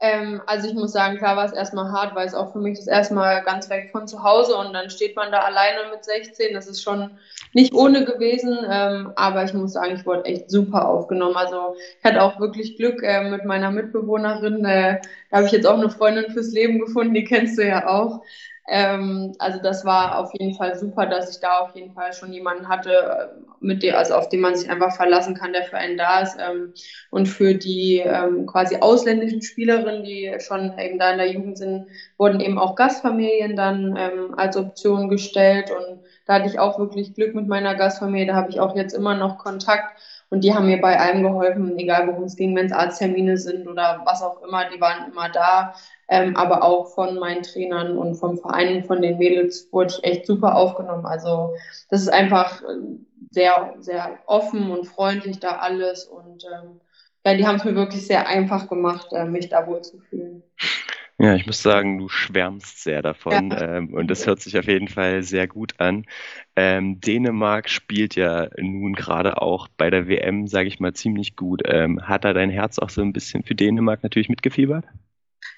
Ähm, also ich muss sagen, klar war es erstmal hart, weil es auch für mich das erstmal ganz weg von zu Hause und dann steht man da alleine mit 16. Das ist schon nicht ohne gewesen, ähm, aber ich muss sagen, ich wurde echt super aufgenommen. Also ich hatte auch wirklich Glück äh, mit meiner Mitbewohnerin. Äh, da habe ich jetzt auch eine Freundin fürs Leben gefunden, die kennst du ja auch. Ähm, also das war auf jeden Fall super, dass ich da auf jeden Fall schon jemanden hatte, äh, mit dem, also auf den man sich einfach verlassen kann, der für einen da ist. Ähm, und für die ähm, quasi ausländischen Spielerinnen, die schon eben da in der Jugend sind, wurden eben auch Gastfamilien dann ähm, als Option gestellt. Und da hatte ich auch wirklich Glück mit meiner Gastfamilie. Da habe ich auch jetzt immer noch Kontakt. Und die haben mir bei allem geholfen, egal worum es ging, wenn es Arzttermine sind oder was auch immer, die waren immer da ähm, aber auch von meinen Trainern und vom Verein, von den Mädels wurde ich echt super aufgenommen. Also das ist einfach äh, sehr, sehr offen und freundlich da alles und ähm, ja, die haben es mir wirklich sehr einfach gemacht, äh, mich da wohl zu fühlen.
Ja, ich muss sagen, du schwärmst sehr davon ja. ähm, und das hört sich auf jeden Fall sehr gut an. Ähm, Dänemark spielt ja nun gerade auch bei der WM, sage ich mal, ziemlich gut. Ähm, hat da dein Herz auch so ein bisschen für Dänemark natürlich mitgefiebert?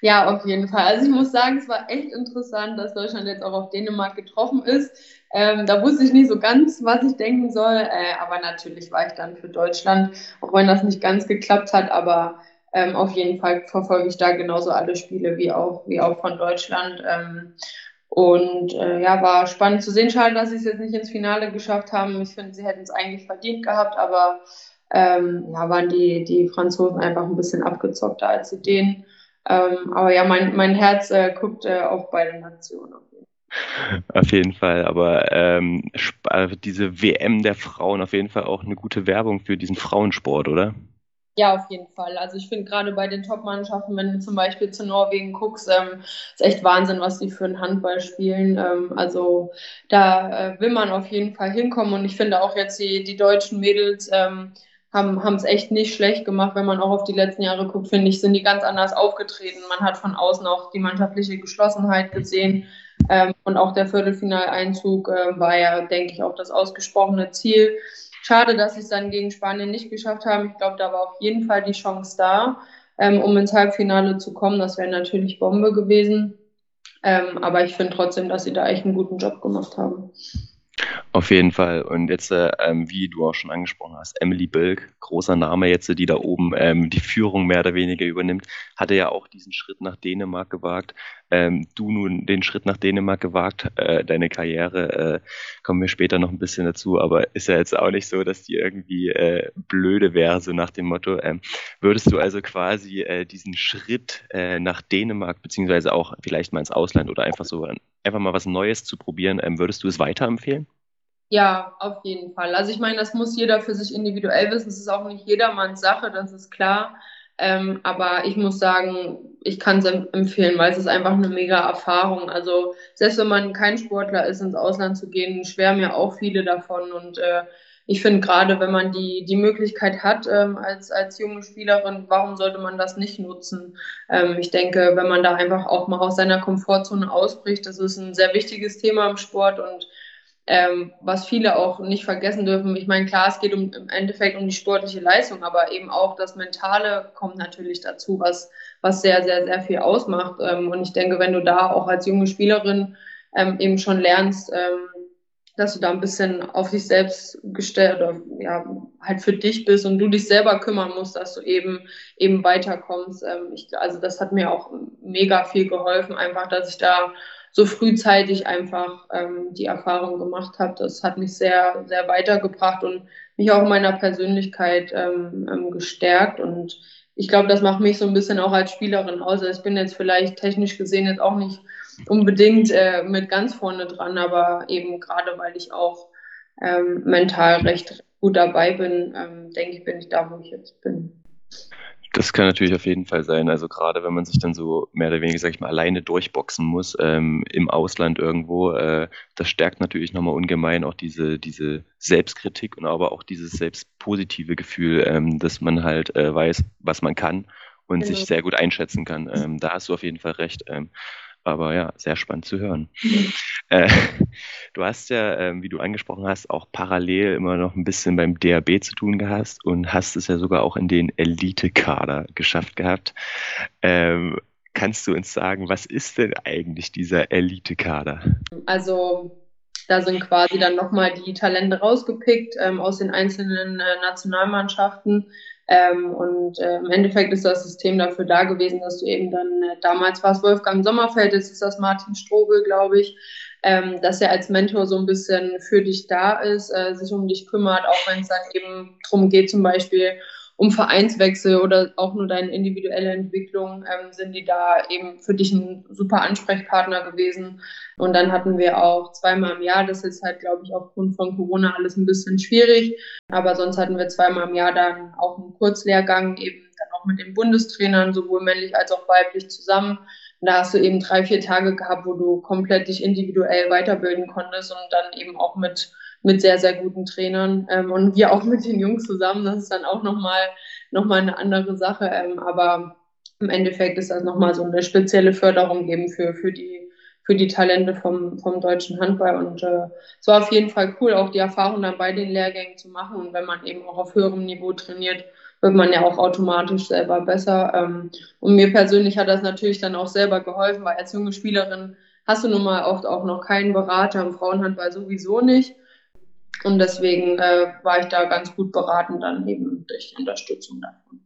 Ja, auf jeden Fall. Also ich muss sagen, es war echt interessant, dass Deutschland jetzt auch auf Dänemark getroffen ist. Ähm, da wusste ich nicht so ganz, was ich denken soll, äh, aber natürlich war ich dann für Deutschland, auch wenn das nicht ganz geklappt hat. Aber ähm, auf jeden Fall verfolge ich da genauso alle Spiele wie auch, wie auch von Deutschland. Ähm, und äh, ja, war spannend zu sehen. Schade, dass sie es jetzt nicht ins Finale geschafft haben. Ich finde, sie hätten es eigentlich verdient gehabt, aber ähm, ja, waren die, die Franzosen einfach ein bisschen abgezockter als die Dänen. Ähm, aber ja, mein, mein Herz äh, guckt äh, auf beide Nationen.
Auf jeden Fall, aber ähm, äh, diese WM der Frauen auf jeden Fall auch eine gute Werbung für diesen Frauensport, oder?
Ja, auf jeden Fall. Also ich finde gerade bei den Top-Mannschaften, wenn du zum Beispiel zu Norwegen guckst, ähm, ist echt Wahnsinn, was die für einen Handball spielen. Ähm, also da äh, will man auf jeden Fall hinkommen und ich finde auch jetzt die, die deutschen Mädels ähm, haben es echt nicht schlecht gemacht, wenn man auch auf die letzten Jahre guckt, finde ich, sind die ganz anders aufgetreten. Man hat von außen auch die mannschaftliche Geschlossenheit gesehen. Ähm, und auch der Viertelfinaleinzug äh, war ja, denke ich, auch das ausgesprochene Ziel. Schade, dass sie es dann gegen Spanien nicht geschafft haben. Ich glaube, da war auf jeden Fall die Chance da, ähm, um ins Halbfinale zu kommen. Das wäre natürlich Bombe gewesen. Ähm, aber ich finde trotzdem, dass sie da echt einen guten Job gemacht haben.
Auf jeden Fall. Und jetzt, äh, ähm, wie du auch schon angesprochen hast, Emily Bilk, großer Name jetzt, die da oben ähm, die Führung mehr oder weniger übernimmt, hatte ja auch diesen Schritt nach Dänemark gewagt. Ähm, du nun den Schritt nach Dänemark gewagt, äh, deine Karriere, äh, kommen wir später noch ein bisschen dazu, aber ist ja jetzt auch nicht so, dass die irgendwie äh, blöde wäre, so nach dem Motto. Ähm, würdest du also quasi äh, diesen Schritt äh, nach Dänemark, beziehungsweise auch vielleicht mal ins Ausland oder einfach so, einfach mal was Neues zu probieren, ähm, würdest du es weiterempfehlen?
Ja, auf jeden Fall. Also ich meine, das muss jeder für sich individuell wissen. Es ist auch nicht jedermanns Sache, das ist klar. Ähm, aber ich muss sagen, ich kann es empfehlen, weil es ist einfach eine mega Erfahrung. Also selbst wenn man kein Sportler ist, ins Ausland zu gehen, schwärmen ja auch viele davon. Und äh, ich finde gerade, wenn man die, die Möglichkeit hat ähm, als, als junge Spielerin, warum sollte man das nicht nutzen? Ähm, ich denke, wenn man da einfach auch mal aus seiner Komfortzone ausbricht, das ist ein sehr wichtiges Thema im Sport und ähm, was viele auch nicht vergessen dürfen. Ich meine, klar, es geht um, im Endeffekt um die sportliche Leistung, aber eben auch das Mentale kommt natürlich dazu, was, was sehr, sehr, sehr viel ausmacht. Ähm, und ich denke, wenn du da auch als junge Spielerin ähm, eben schon lernst, ähm, dass du da ein bisschen auf dich selbst gestellt oder ja, halt für dich bist und du dich selber kümmern musst, dass du eben eben weiterkommst. Ähm, ich, also das hat mir auch mega viel geholfen, einfach, dass ich da so frühzeitig einfach ähm, die Erfahrung gemacht habe. Das hat mich sehr, sehr weitergebracht und mich auch in meiner Persönlichkeit ähm, ähm, gestärkt. Und ich glaube, das macht mich so ein bisschen auch als Spielerin aus. Also ich bin jetzt vielleicht technisch gesehen jetzt auch nicht unbedingt äh, mit ganz vorne dran, aber eben gerade weil ich auch ähm, mental recht gut dabei bin, ähm, denke ich, bin ich da, wo ich jetzt bin.
Das kann natürlich auf jeden Fall sein. Also gerade wenn man sich dann so mehr oder weniger, sag ich mal, alleine durchboxen muss ähm, im Ausland irgendwo, äh, das stärkt natürlich nochmal ungemein auch diese, diese Selbstkritik und aber auch dieses selbstpositive Gefühl, ähm, dass man halt äh, weiß, was man kann und genau. sich sehr gut einschätzen kann. Ähm, da hast du auf jeden Fall recht. Ähm, aber ja, sehr spannend zu hören. Äh, du hast ja, äh, wie du angesprochen hast, auch parallel immer noch ein bisschen beim DAB zu tun gehabt und hast es ja sogar auch in den Elite-Kader geschafft gehabt. Ähm, kannst du uns sagen, was ist denn eigentlich dieser Elite-Kader?
Also da sind quasi dann nochmal die Talente rausgepickt ähm, aus den einzelnen äh, Nationalmannschaften ähm, und äh, im Endeffekt ist das System dafür da gewesen, dass du eben dann, äh, damals war es Wolfgang Sommerfeld, jetzt ist das Martin Strobel, glaube ich, ähm, dass er als Mentor so ein bisschen für dich da ist, äh, sich um dich kümmert, auch wenn es dann eben darum geht, zum Beispiel um Vereinswechsel oder auch nur deine individuelle Entwicklung, ähm, sind die da eben für dich ein super Ansprechpartner gewesen. Und dann hatten wir auch zweimal im Jahr, das ist halt, glaube ich, aufgrund von Corona alles ein bisschen schwierig, aber sonst hatten wir zweimal im Jahr dann auch einen Kurzlehrgang, eben dann auch mit den Bundestrainern, sowohl männlich als auch weiblich zusammen. Und da hast du eben drei, vier Tage gehabt, wo du komplett dich individuell weiterbilden konntest und dann eben auch mit mit sehr, sehr guten Trainern ähm, und wir auch mit den Jungs zusammen. Das ist dann auch nochmal noch mal eine andere Sache. Ähm, aber im Endeffekt ist das nochmal so eine spezielle Förderung eben für, für, die, für die Talente vom, vom deutschen Handball. Und äh, es war auf jeden Fall cool, auch die Erfahrung dann bei den Lehrgängen zu machen. Und wenn man eben auch auf höherem Niveau trainiert, wird man ja auch automatisch selber besser. Ähm, und mir persönlich hat das natürlich dann auch selber geholfen, weil als junge Spielerin hast du nun mal oft auch noch keinen Berater im Frauenhandball sowieso nicht. Und deswegen äh, war ich da ganz gut beraten, dann eben durch Unterstützung davon.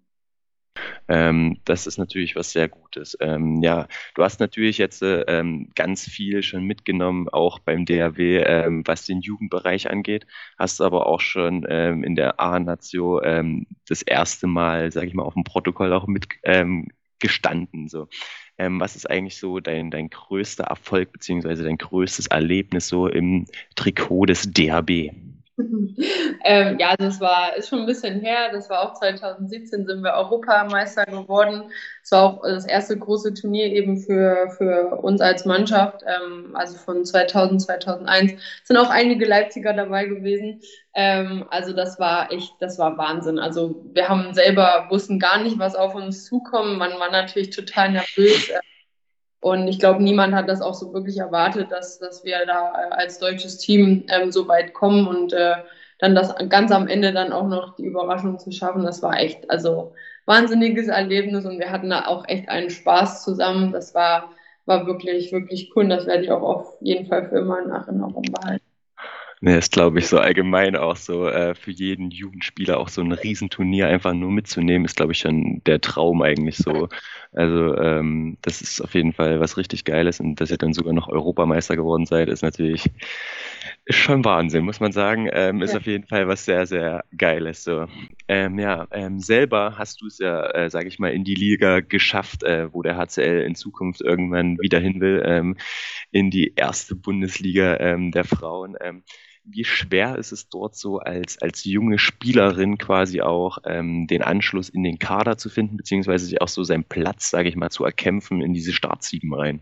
Ähm, das ist natürlich was sehr Gutes. Ähm, ja, du hast natürlich jetzt äh, ähm, ganz viel schon mitgenommen, auch beim DAW, ähm, was den Jugendbereich angeht. Hast aber auch schon ähm, in der A-Natio ähm, das erste Mal, sage ich mal, auf dem Protokoll auch mitgestanden. so. Was ist eigentlich so dein, dein größter Erfolg beziehungsweise dein größtes Erlebnis so im Trikot des DAB?
ähm, ja, das war, ist schon ein bisschen her. Das war auch 2017 sind wir Europameister geworden. Das war auch das erste große Turnier eben für, für uns als Mannschaft. Ähm, also von 2000, 2001 sind auch einige Leipziger dabei gewesen. Ähm, also das war echt, das war Wahnsinn. Also wir haben selber, wussten gar nicht, was auf uns zukommt. Man war natürlich total nervös. Und ich glaube, niemand hat das auch so wirklich erwartet, dass, dass wir da äh, als deutsches Team ähm, so weit kommen und äh, dann das ganz am Ende dann auch noch die Überraschung zu schaffen. Das war echt, also wahnsinniges Erlebnis und wir hatten da auch echt einen Spaß zusammen. Das war, war wirklich, wirklich cool. Das werde ich auch auf jeden Fall für immer in Erinnerung behalten.
Ne, ist, glaube ich, so allgemein auch so äh, für jeden Jugendspieler auch so ein Riesenturnier einfach nur mitzunehmen, ist, glaube ich, schon der Traum eigentlich so. Also ähm, das ist auf jeden Fall was richtig Geiles und dass ihr dann sogar noch Europameister geworden seid, ist natürlich schon Wahnsinn, muss man sagen. Ähm, ist ja. auf jeden Fall was sehr, sehr Geiles. So. Ähm, ja, ähm, selber hast du es ja, äh, sage ich mal, in die Liga geschafft, äh, wo der HCL in Zukunft irgendwann wieder hin will, ähm, in die erste Bundesliga ähm, der Frauen. Ähm, wie schwer ist es dort so als, als junge Spielerin quasi auch ähm, den Anschluss in den Kader zu finden, beziehungsweise sich auch so seinen Platz, sage ich mal, zu erkämpfen in diese Startsieben rein?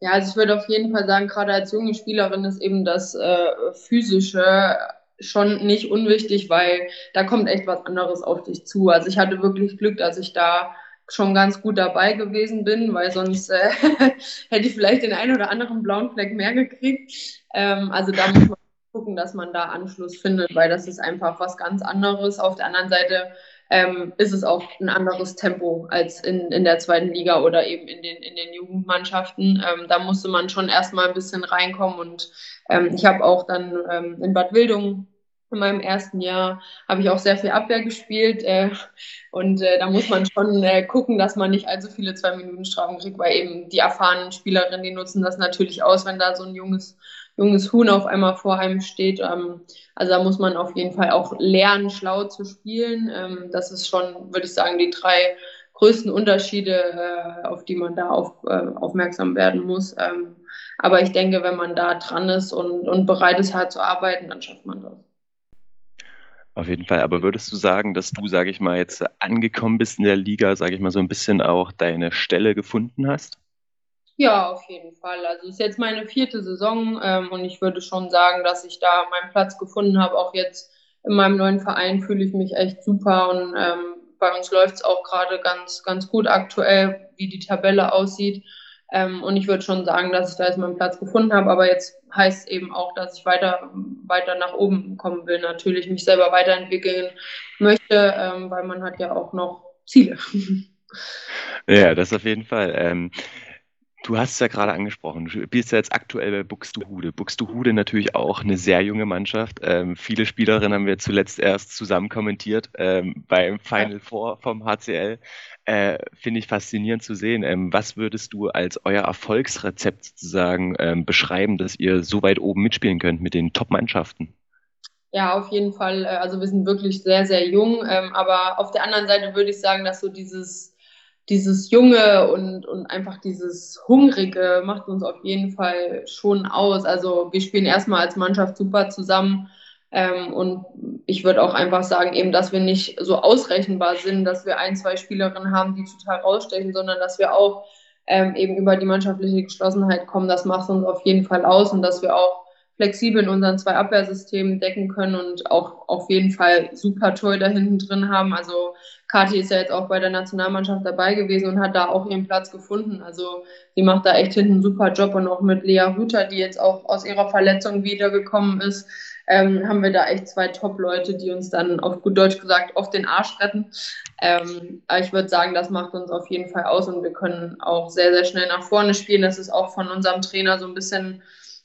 Ja, also ich würde auf jeden Fall sagen, gerade als junge Spielerin ist eben das äh, Physische schon nicht unwichtig, weil da kommt echt was anderes auf dich zu. Also ich hatte wirklich Glück, dass ich da schon ganz gut dabei gewesen bin, weil sonst äh, hätte ich vielleicht den einen oder anderen blauen Fleck mehr gekriegt. Ähm, also da muss man gucken, dass man da Anschluss findet, weil das ist einfach was ganz anderes. Auf der anderen Seite ähm, ist es auch ein anderes Tempo als in, in der zweiten Liga oder eben in den, in den Jugendmannschaften. Ähm, da musste man schon erstmal ein bisschen reinkommen und ähm, ich habe auch dann ähm, in Bad Wildung in meinem ersten Jahr habe ich auch sehr viel Abwehr gespielt äh, und äh, da muss man schon äh, gucken, dass man nicht allzu viele zwei Minuten Strafen kriegt, weil eben die erfahrenen Spielerinnen, die nutzen das natürlich aus, wenn da so ein junges junges Huhn auf einmal vor einem steht. Ähm, also da muss man auf jeden Fall auch lernen, schlau zu spielen. Ähm, das ist schon, würde ich sagen, die drei größten Unterschiede, äh, auf die man da auf, äh, aufmerksam werden muss. Ähm, aber ich denke, wenn man da dran ist und, und bereit ist, hart zu arbeiten, dann schafft man das.
Auf jeden Fall. Aber würdest du sagen, dass du, sage ich mal, jetzt angekommen bist in der Liga, sage ich mal, so ein bisschen auch deine Stelle gefunden hast?
Ja, auf jeden Fall. Also es ist jetzt meine vierte Saison ähm, und ich würde schon sagen, dass ich da meinen Platz gefunden habe. Auch jetzt in meinem neuen Verein fühle ich mich echt super und ähm, bei uns läuft es auch gerade ganz, ganz gut aktuell, wie die Tabelle aussieht. Ähm, und ich würde schon sagen, dass ich da jetzt meinen Platz gefunden habe. Aber jetzt heißt es eben auch, dass ich weiter, weiter nach oben kommen will. Natürlich mich selber weiterentwickeln möchte, ähm, weil man hat ja auch noch Ziele.
Ja, das auf jeden Fall. Ähm, Du hast es ja gerade angesprochen. Du spielst ja jetzt aktuell bei Buxtehude. Buxtehude natürlich auch eine sehr junge Mannschaft. Ähm, viele Spielerinnen haben wir zuletzt erst zusammen kommentiert ähm, beim Final Four vom HCL. Äh, Finde ich faszinierend zu sehen. Ähm, was würdest du als euer Erfolgsrezept sozusagen ähm, beschreiben, dass ihr so weit oben mitspielen könnt mit den Top-Mannschaften?
Ja, auf jeden Fall. Äh, also wir sind wirklich sehr, sehr jung. Ähm, aber auf der anderen Seite würde ich sagen, dass so dieses dieses Junge und, und einfach dieses Hungrige macht uns auf jeden Fall schon aus. Also wir spielen erstmal als Mannschaft super zusammen. Ähm, und ich würde auch einfach sagen, eben, dass wir nicht so ausrechenbar sind, dass wir ein, zwei Spielerinnen haben, die total rausstechen, sondern dass wir auch ähm, eben über die mannschaftliche Geschlossenheit kommen. Das macht uns auf jeden Fall aus und dass wir auch flexibel in unseren zwei Abwehrsystemen decken können und auch auf jeden Fall super toll da hinten drin haben. Also Kati ist ja jetzt auch bei der Nationalmannschaft dabei gewesen und hat da auch ihren Platz gefunden. Also sie macht da echt hinten einen super Job und auch mit Lea Rüther, die jetzt auch aus ihrer Verletzung wiedergekommen ist, ähm, haben wir da echt zwei Top-Leute, die uns dann auf gut Deutsch gesagt auf den Arsch retten. Ähm, aber ich würde sagen, das macht uns auf jeden Fall aus und wir können auch sehr, sehr schnell nach vorne spielen. Das ist auch von unserem Trainer so ein bisschen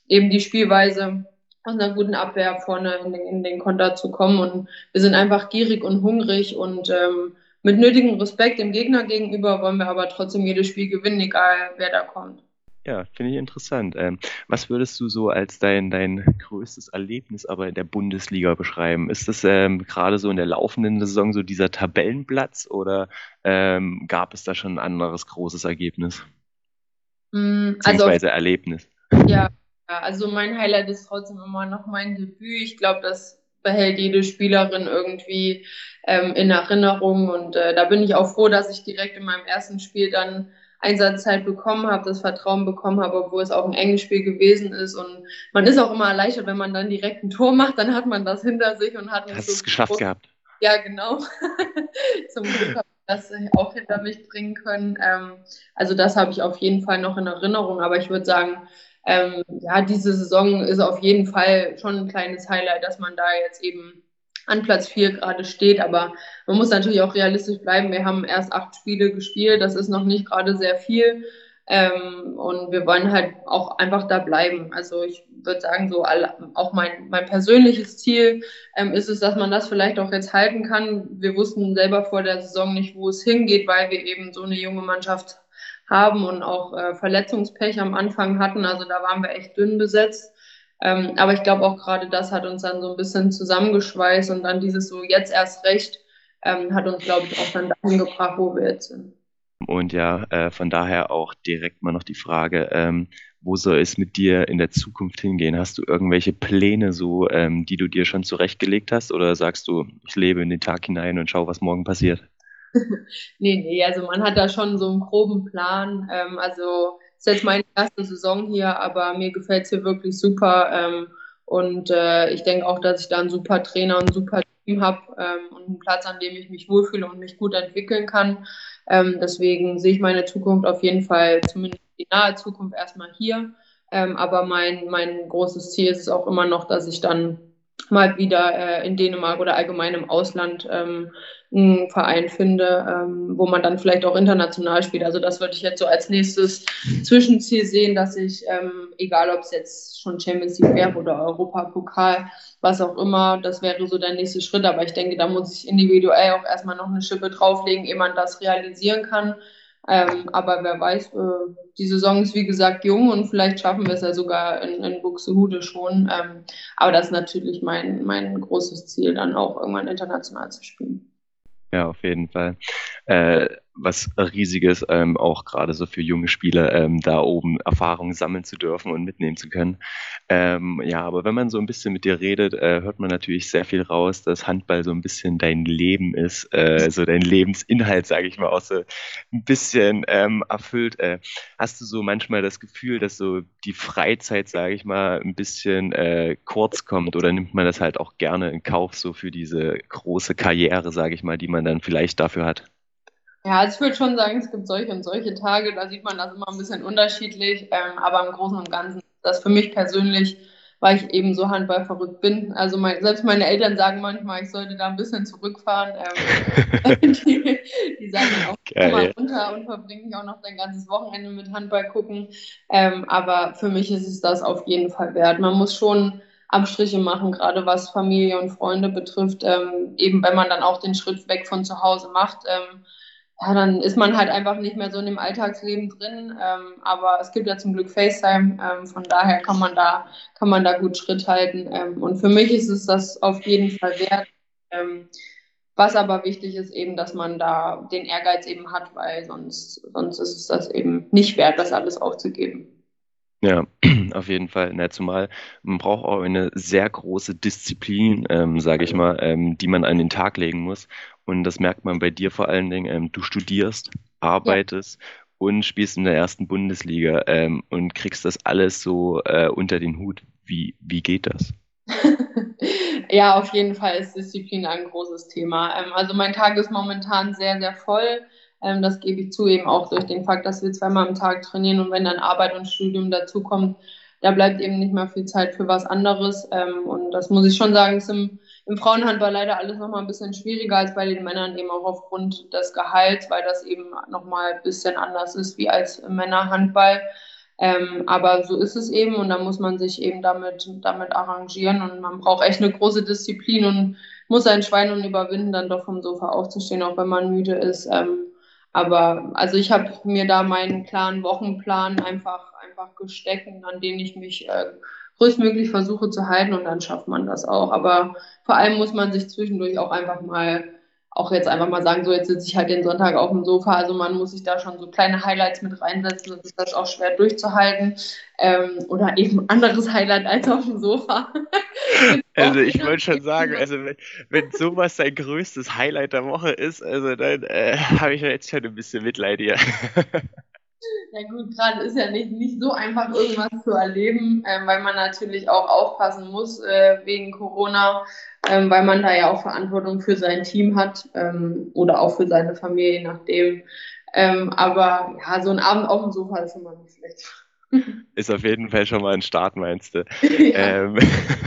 eben die Spielweise aus einer guten Abwehr vorne in den, in den Konter zu kommen. Und wir sind einfach gierig und hungrig und ähm, mit nötigem Respekt dem Gegner gegenüber wollen wir aber trotzdem jedes Spiel gewinnen, egal wer da kommt.
Ja, finde ich interessant. Ähm, was würdest du so als dein, dein größtes Erlebnis aber in der Bundesliga beschreiben? Ist das ähm, gerade so in der laufenden Saison so dieser Tabellenplatz oder ähm, gab es da schon ein anderes großes Ergebnis?
Mm, also,
Beziehungsweise Erlebnis?
Ja, also mein Highlight ist trotzdem immer noch mein Debüt. Ich glaube, das behält jede Spielerin irgendwie ähm, in Erinnerung und äh, da bin ich auch froh, dass ich direkt in meinem ersten Spiel dann Einsatzzeit bekommen habe, das Vertrauen bekommen habe, obwohl es auch ein enges Spiel gewesen ist. Und man ist auch immer erleichtert, wenn man dann direkt ein Tor macht, dann hat man das hinter sich und hat
es so geschafft gehabt.
Ja, genau. Zum Glück habe das auch hinter mich bringen können. Ähm, also das habe ich auf jeden Fall noch in Erinnerung. Aber ich würde sagen, ähm, ja, diese Saison ist auf jeden Fall schon ein kleines Highlight, dass man da jetzt eben an Platz 4 gerade steht. Aber man muss natürlich auch realistisch bleiben. Wir haben erst acht Spiele gespielt. Das ist noch nicht gerade sehr viel. Ähm, und wir wollen halt auch einfach da bleiben. Also ich würde sagen, so alle, auch mein, mein persönliches Ziel ähm, ist es, dass man das vielleicht auch jetzt halten kann. Wir wussten selber vor der Saison nicht, wo es hingeht, weil wir eben so eine junge Mannschaft haben und auch äh, Verletzungspech am Anfang hatten. Also da waren wir echt dünn besetzt. Ähm, aber ich glaube auch gerade das hat uns dann so ein bisschen zusammengeschweißt und dann dieses so jetzt erst recht ähm, hat uns, glaube ich, auch dann dahin gebracht, wo wir jetzt sind.
Und ja, äh, von daher auch direkt mal noch die Frage, ähm, wo soll es mit dir in der Zukunft hingehen? Hast du irgendwelche Pläne so, ähm, die du dir schon zurechtgelegt hast oder sagst du, ich lebe in den Tag hinein und schau, was morgen passiert?
nee, nee, also man hat da schon so einen groben Plan. Ähm, also ist jetzt meine erste Saison hier, aber mir gefällt es hier wirklich super. Ähm, und äh, ich denke auch, dass ich da einen super Trainer und ein super Team habe ähm, und einen Platz, an dem ich mich wohlfühle und mich gut entwickeln kann. Ähm, deswegen sehe ich meine Zukunft auf jeden Fall, zumindest die nahe Zukunft, erstmal hier. Ähm, aber mein, mein großes Ziel ist es auch immer noch, dass ich dann mal wieder äh, in Dänemark oder allgemein im Ausland ähm, einen Verein finde, ähm, wo man dann vielleicht auch international spielt. Also das würde ich jetzt so als nächstes Zwischenziel sehen, dass ich, ähm, egal ob es jetzt schon Champions League wäre oder Europapokal, was auch immer, das wäre so der nächste Schritt. Aber ich denke, da muss ich individuell auch erstmal noch eine Schippe drauflegen, ehe man das realisieren kann. Ähm, aber wer weiß, äh, die Saison ist wie gesagt jung und vielleicht schaffen wir es ja sogar in, in Buxtehude schon. Ähm, aber das ist natürlich mein, mein großes Ziel, dann auch irgendwann international zu spielen.
Ja, auf jeden Fall. Äh, was riesiges, ähm, auch gerade so für junge Spieler, ähm, da oben Erfahrungen sammeln zu dürfen und mitnehmen zu können. Ähm, ja, aber wenn man so ein bisschen mit dir redet, äh, hört man natürlich sehr viel raus, dass Handball so ein bisschen dein Leben ist, äh, so dein Lebensinhalt, sage ich mal, auch so ein bisschen ähm, erfüllt. Äh, hast du so manchmal das Gefühl, dass so die Freizeit, sage ich mal, ein bisschen äh, kurz kommt oder nimmt man das halt auch gerne in Kauf so für diese große Karriere, sage ich mal, die man dann vielleicht dafür hat?
Ja, also ich würde schon sagen, es gibt solche und solche Tage, da sieht man das immer ein bisschen unterschiedlich, ähm, aber im Großen und Ganzen, das für mich persönlich, weil ich eben so Handball verrückt bin. Also mein, selbst meine Eltern sagen manchmal, ich sollte da ein bisschen zurückfahren. Ähm, die, die sagen auch Geil. mal runter und verbringen auch noch dein ganzes Wochenende mit Handball gucken. Ähm, aber für mich ist es das auf jeden Fall wert. Man muss schon Abstriche machen, gerade was Familie und Freunde betrifft. Ähm, eben wenn man dann auch den Schritt weg von zu Hause macht. Ähm, ja, dann ist man halt einfach nicht mehr so in dem Alltagsleben drin. Ähm, aber es gibt ja zum Glück FaceTime, ähm, von daher kann man da, kann man da gut Schritt halten. Ähm, und für mich ist es das auf jeden Fall wert. Ähm, was aber wichtig ist eben, dass man da den Ehrgeiz eben hat, weil sonst, sonst ist es das eben nicht wert, das alles aufzugeben.
Ja, auf jeden Fall. Na, zumal man braucht auch eine sehr große Disziplin, ähm, sage ich mal, ähm, die man an den Tag legen muss. Und das merkt man bei dir vor allen Dingen. Ähm, du studierst, arbeitest ja. und spielst in der ersten Bundesliga ähm, und kriegst das alles so äh, unter den Hut. Wie, wie geht das?
ja, auf jeden Fall ist Disziplin ein großes Thema. Ähm, also mein Tag ist momentan sehr, sehr voll. Ähm, das gebe ich zu, eben auch durch den Fakt, dass wir zweimal am Tag trainieren und wenn dann Arbeit und Studium dazukommt, da bleibt eben nicht mehr viel Zeit für was anderes. Ähm, und das muss ich schon sagen, ist im, im Frauenhandball leider alles nochmal ein bisschen schwieriger als bei den Männern, eben auch aufgrund des Gehalts, weil das eben nochmal ein bisschen anders ist wie als Männerhandball. Ähm, aber so ist es eben und da muss man sich eben damit, damit arrangieren und man braucht echt eine große Disziplin und muss ein Schwein und überwinden, dann doch vom Sofa aufzustehen, auch wenn man müde ist. Ähm, aber also ich habe mir da meinen klaren Wochenplan einfach, einfach gesteckt, an den ich mich äh, größtmöglich versuche zu halten und dann schafft man das auch. Aber vor allem muss man sich zwischendurch auch einfach mal auch jetzt einfach mal sagen, so jetzt sitze ich halt den Sonntag auf dem Sofa. Also man muss sich da schon so kleine Highlights mit reinsetzen, sonst ist das auch schwer durchzuhalten. Ähm, oder eben anderes Highlight als auf dem Sofa.
also ich wollte schon sagen, also wenn, wenn sowas dein größtes Highlight der Woche ist, also dann äh, habe ich ja jetzt schon ein bisschen Mitleid hier.
Ja gut, gerade ist ja nicht, nicht so einfach, irgendwas zu erleben, ähm, weil man natürlich auch aufpassen muss äh, wegen Corona, ähm, weil man da ja auch Verantwortung für sein Team hat ähm, oder auch für seine Familie, je nachdem. Ähm, aber ja, so ein Abend auf dem Sofa ist immer nicht schlecht.
Ist auf jeden Fall schon mal ein Start, meinst du? Ja. Ähm,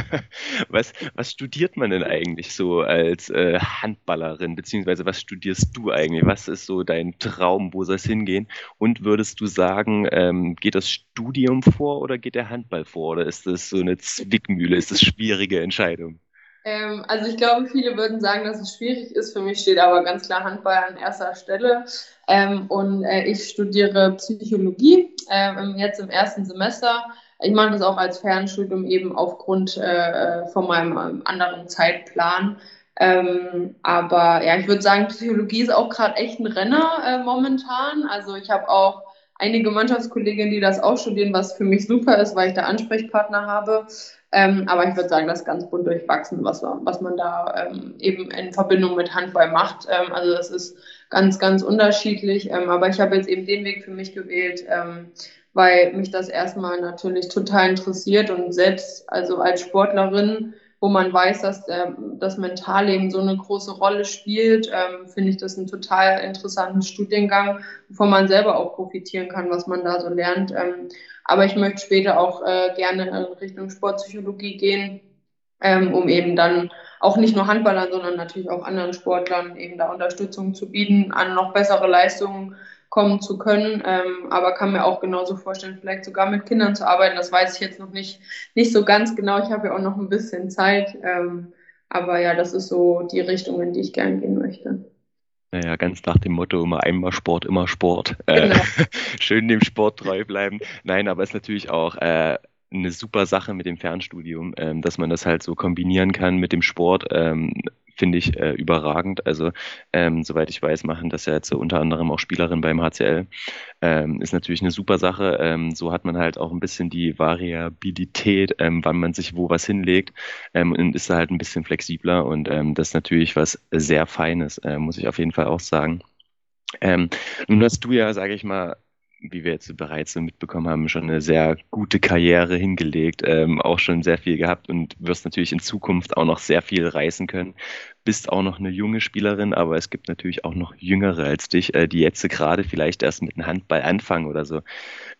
was, was studiert man denn eigentlich so als äh, Handballerin? Beziehungsweise was studierst du eigentlich? Was ist so dein Traum? Wo soll es hingehen? Und würdest du sagen, ähm, geht das Studium vor oder geht der Handball vor? Oder ist das so eine Zwickmühle? Ist das schwierige Entscheidung?
Ähm, also ich glaube, viele würden sagen, dass es schwierig ist. Für mich steht aber ganz klar Handball an erster Stelle. Ähm, und äh, ich studiere Psychologie äh, jetzt im ersten Semester. Ich mache das auch als Fernstudium eben aufgrund äh, von meinem ähm, anderen Zeitplan. Ähm, aber ja, ich würde sagen, Psychologie ist auch gerade echt ein Renner äh, momentan. Also ich habe auch einige Mannschaftskolleginnen, die das auch studieren, was für mich super ist, weil ich da Ansprechpartner habe. Ähm, aber ich würde sagen, das ist ganz bunt durchwachsen, was, was man da ähm, eben in Verbindung mit Handball macht. Ähm, also das ist ganz, ganz unterschiedlich. Ähm, aber ich habe jetzt eben den Weg für mich gewählt, ähm, weil mich das erstmal natürlich total interessiert und selbst also als Sportlerin wo man weiß, dass der, das Mentalleben so eine große Rolle spielt, ähm, finde ich das einen total interessanten Studiengang, wovon man selber auch profitieren kann, was man da so lernt. Ähm, aber ich möchte später auch äh, gerne in Richtung Sportpsychologie gehen, ähm, um eben dann auch nicht nur Handballern, sondern natürlich auch anderen Sportlern eben da Unterstützung zu bieten, an noch bessere Leistungen kommen zu können. Ähm, aber kann mir auch genauso vorstellen, vielleicht sogar mit Kindern zu arbeiten. Das weiß ich jetzt noch nicht, nicht so ganz genau. Ich habe ja auch noch ein bisschen Zeit. Ähm, aber ja, das ist so die Richtung, in die ich gerne gehen möchte.
Naja, ganz nach dem Motto, immer einmal Sport, immer Sport. Äh, genau. Äh, schön dem Sport treu bleiben. Nein, aber es ist natürlich auch äh, eine super Sache mit dem Fernstudium, ähm, dass man das halt so kombinieren kann mit dem Sport. Ähm, finde ich äh, überragend. Also, ähm, soweit ich weiß, machen das ja jetzt so unter anderem auch Spielerinnen beim HCL. Ähm, ist natürlich eine super Sache. Ähm, so hat man halt auch ein bisschen die Variabilität, ähm, wann man sich wo was hinlegt ähm, und ist da halt ein bisschen flexibler. Und ähm, das ist natürlich was sehr Feines, äh, muss ich auf jeden Fall auch sagen. Nun hast du ja, sage ich mal, wie wir jetzt bereits so mitbekommen haben, schon eine sehr gute Karriere hingelegt, ähm, auch schon sehr viel gehabt und wirst natürlich in Zukunft auch noch sehr viel reißen können. Bist auch noch eine junge Spielerin, aber es gibt natürlich auch noch jüngere als dich, äh, die jetzt gerade vielleicht erst mit einem Handball anfangen oder so.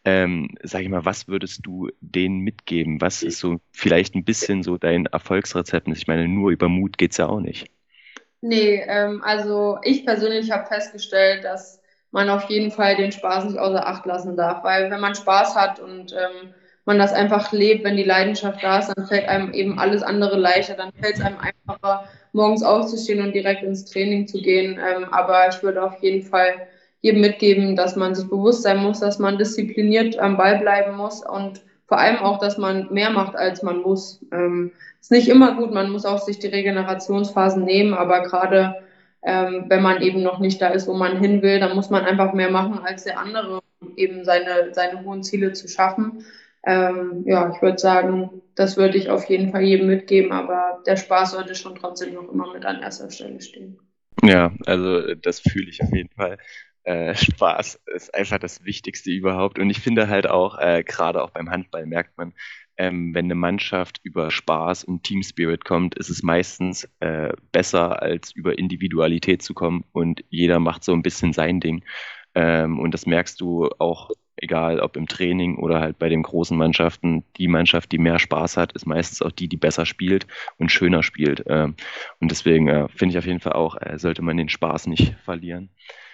Ähm, sag ich mal, was würdest du denen mitgeben? Was ist so vielleicht ein bisschen so dein Erfolgsrezept? Ich meine, nur über Mut geht's ja auch nicht.
Nee, ähm, also ich persönlich habe festgestellt, dass man auf jeden Fall den Spaß nicht außer Acht lassen darf. Weil wenn man Spaß hat und ähm, man das einfach lebt, wenn die Leidenschaft da ist, dann fällt einem eben alles andere leichter, dann fällt es einem einfacher, morgens aufzustehen und direkt ins Training zu gehen. Ähm, aber ich würde auf jeden Fall jedem mitgeben, dass man sich bewusst sein muss, dass man diszipliniert am Ball bleiben muss und vor allem auch, dass man mehr macht, als man muss. Ähm, ist nicht immer gut, man muss auch sich die Regenerationsphasen nehmen, aber gerade ähm, wenn man eben noch nicht da ist, wo man hin will, dann muss man einfach mehr machen als der andere, um eben seine, seine hohen Ziele zu schaffen. Ähm, ja, ich würde sagen, das würde ich auf jeden Fall jedem mitgeben, aber der Spaß sollte schon trotzdem noch immer mit an erster Stelle stehen.
Ja, also das fühle ich auf jeden Fall. Äh, Spaß ist einfach das Wichtigste überhaupt. Und ich finde halt auch, äh, gerade auch beim Handball merkt man, ähm, wenn eine Mannschaft über Spaß und Team Spirit kommt, ist es meistens äh, besser, als über Individualität zu kommen und jeder macht so ein bisschen sein Ding. Ähm, und das merkst du auch, egal ob im Training oder halt bei den großen Mannschaften. Die Mannschaft, die mehr Spaß hat, ist meistens auch die, die besser spielt und schöner spielt. Ähm, und deswegen äh, finde ich auf jeden Fall auch, äh, sollte man den Spaß nicht verlieren.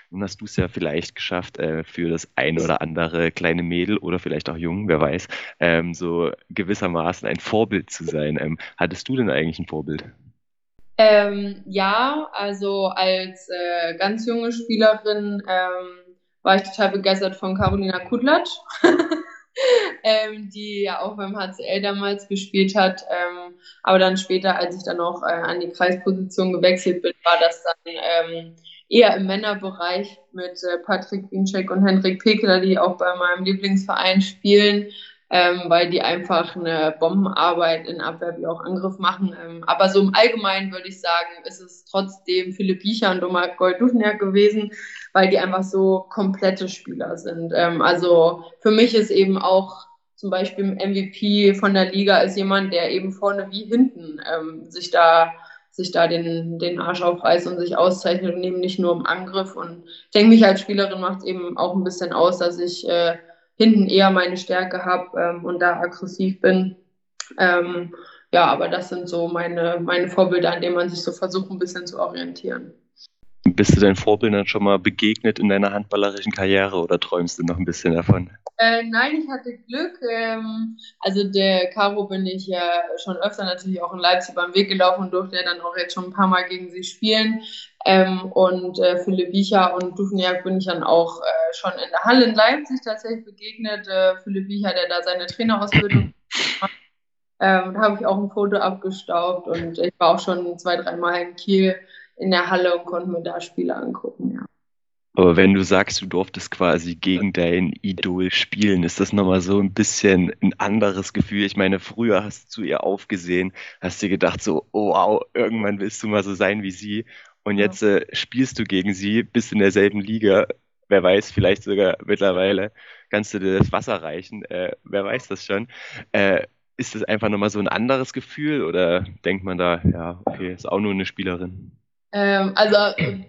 Nun hast du es ja vielleicht geschafft, äh, für das ein oder andere kleine Mädel oder vielleicht auch Jungen, wer weiß, ähm, so gewissermaßen ein Vorbild zu sein. Ähm, hattest du denn eigentlich ein Vorbild?
Ähm, ja, also als äh, ganz junge Spielerin ähm, war ich total begeistert von Carolina Kudlatsch, ähm, die ja auch beim HCL damals gespielt hat. Ähm, aber dann später, als ich dann auch äh, an die Kreisposition gewechselt bin, war das dann eher im Männerbereich mit äh, Patrick Winczek und Henrik Pekeler, die auch bei meinem Lieblingsverein spielen ähm, weil die einfach eine Bombenarbeit in Abwehr wie auch Angriff machen. Ähm, aber so im Allgemeinen würde ich sagen, ist es trotzdem Philipp Biecher und Omar Goldufniak gewesen, weil die einfach so komplette Spieler sind. Ähm, also für mich ist eben auch zum Beispiel MVP von der Liga ist jemand, der eben vorne wie hinten ähm, sich da sich da den, den Arsch aufreißt und sich auszeichnet und eben nicht nur im Angriff. Und ich denke, mich als Spielerin macht es eben auch ein bisschen aus, dass ich äh, hinten eher meine Stärke habe ähm, und da aggressiv bin. Ähm, ja, aber das sind so meine, meine Vorbilder, an denen man sich so versucht, ein bisschen zu orientieren.
Bist du deinen Vorbildern schon mal begegnet in deiner handballerischen Karriere oder träumst du noch ein bisschen davon?
Äh, nein, ich hatte Glück. Ähm, also der Caro bin ich ja schon öfter natürlich auch in Leipzig beim Weg gelaufen und durfte ja dann auch jetzt schon ein paar Mal gegen sie spielen. Ähm, und äh, Philipp Wiecher und Dufniak bin ich dann auch äh, schon in der Halle in Leipzig tatsächlich begegnet. Äh, Philipp Wiecher, der da seine Trainerausbildung macht. Ähm, da habe ich auch ein Foto abgestaubt und ich war auch schon zwei, dreimal in Kiel in der Halle und konnte mir da Spiele angucken, ja.
Aber wenn du sagst, du durftest quasi gegen dein Idol spielen, ist das nochmal so ein bisschen ein anderes Gefühl. Ich meine, früher hast du zu ihr aufgesehen, hast dir gedacht so, oh, wow, irgendwann willst du mal so sein wie sie. Und jetzt äh, spielst du gegen sie, bist in derselben Liga. Wer weiß, vielleicht sogar mittlerweile kannst du dir das Wasser reichen. Äh, wer weiß das schon. Äh, ist das einfach nochmal so ein anderes Gefühl oder denkt man da, ja, okay, ist auch nur eine Spielerin?
Ähm, also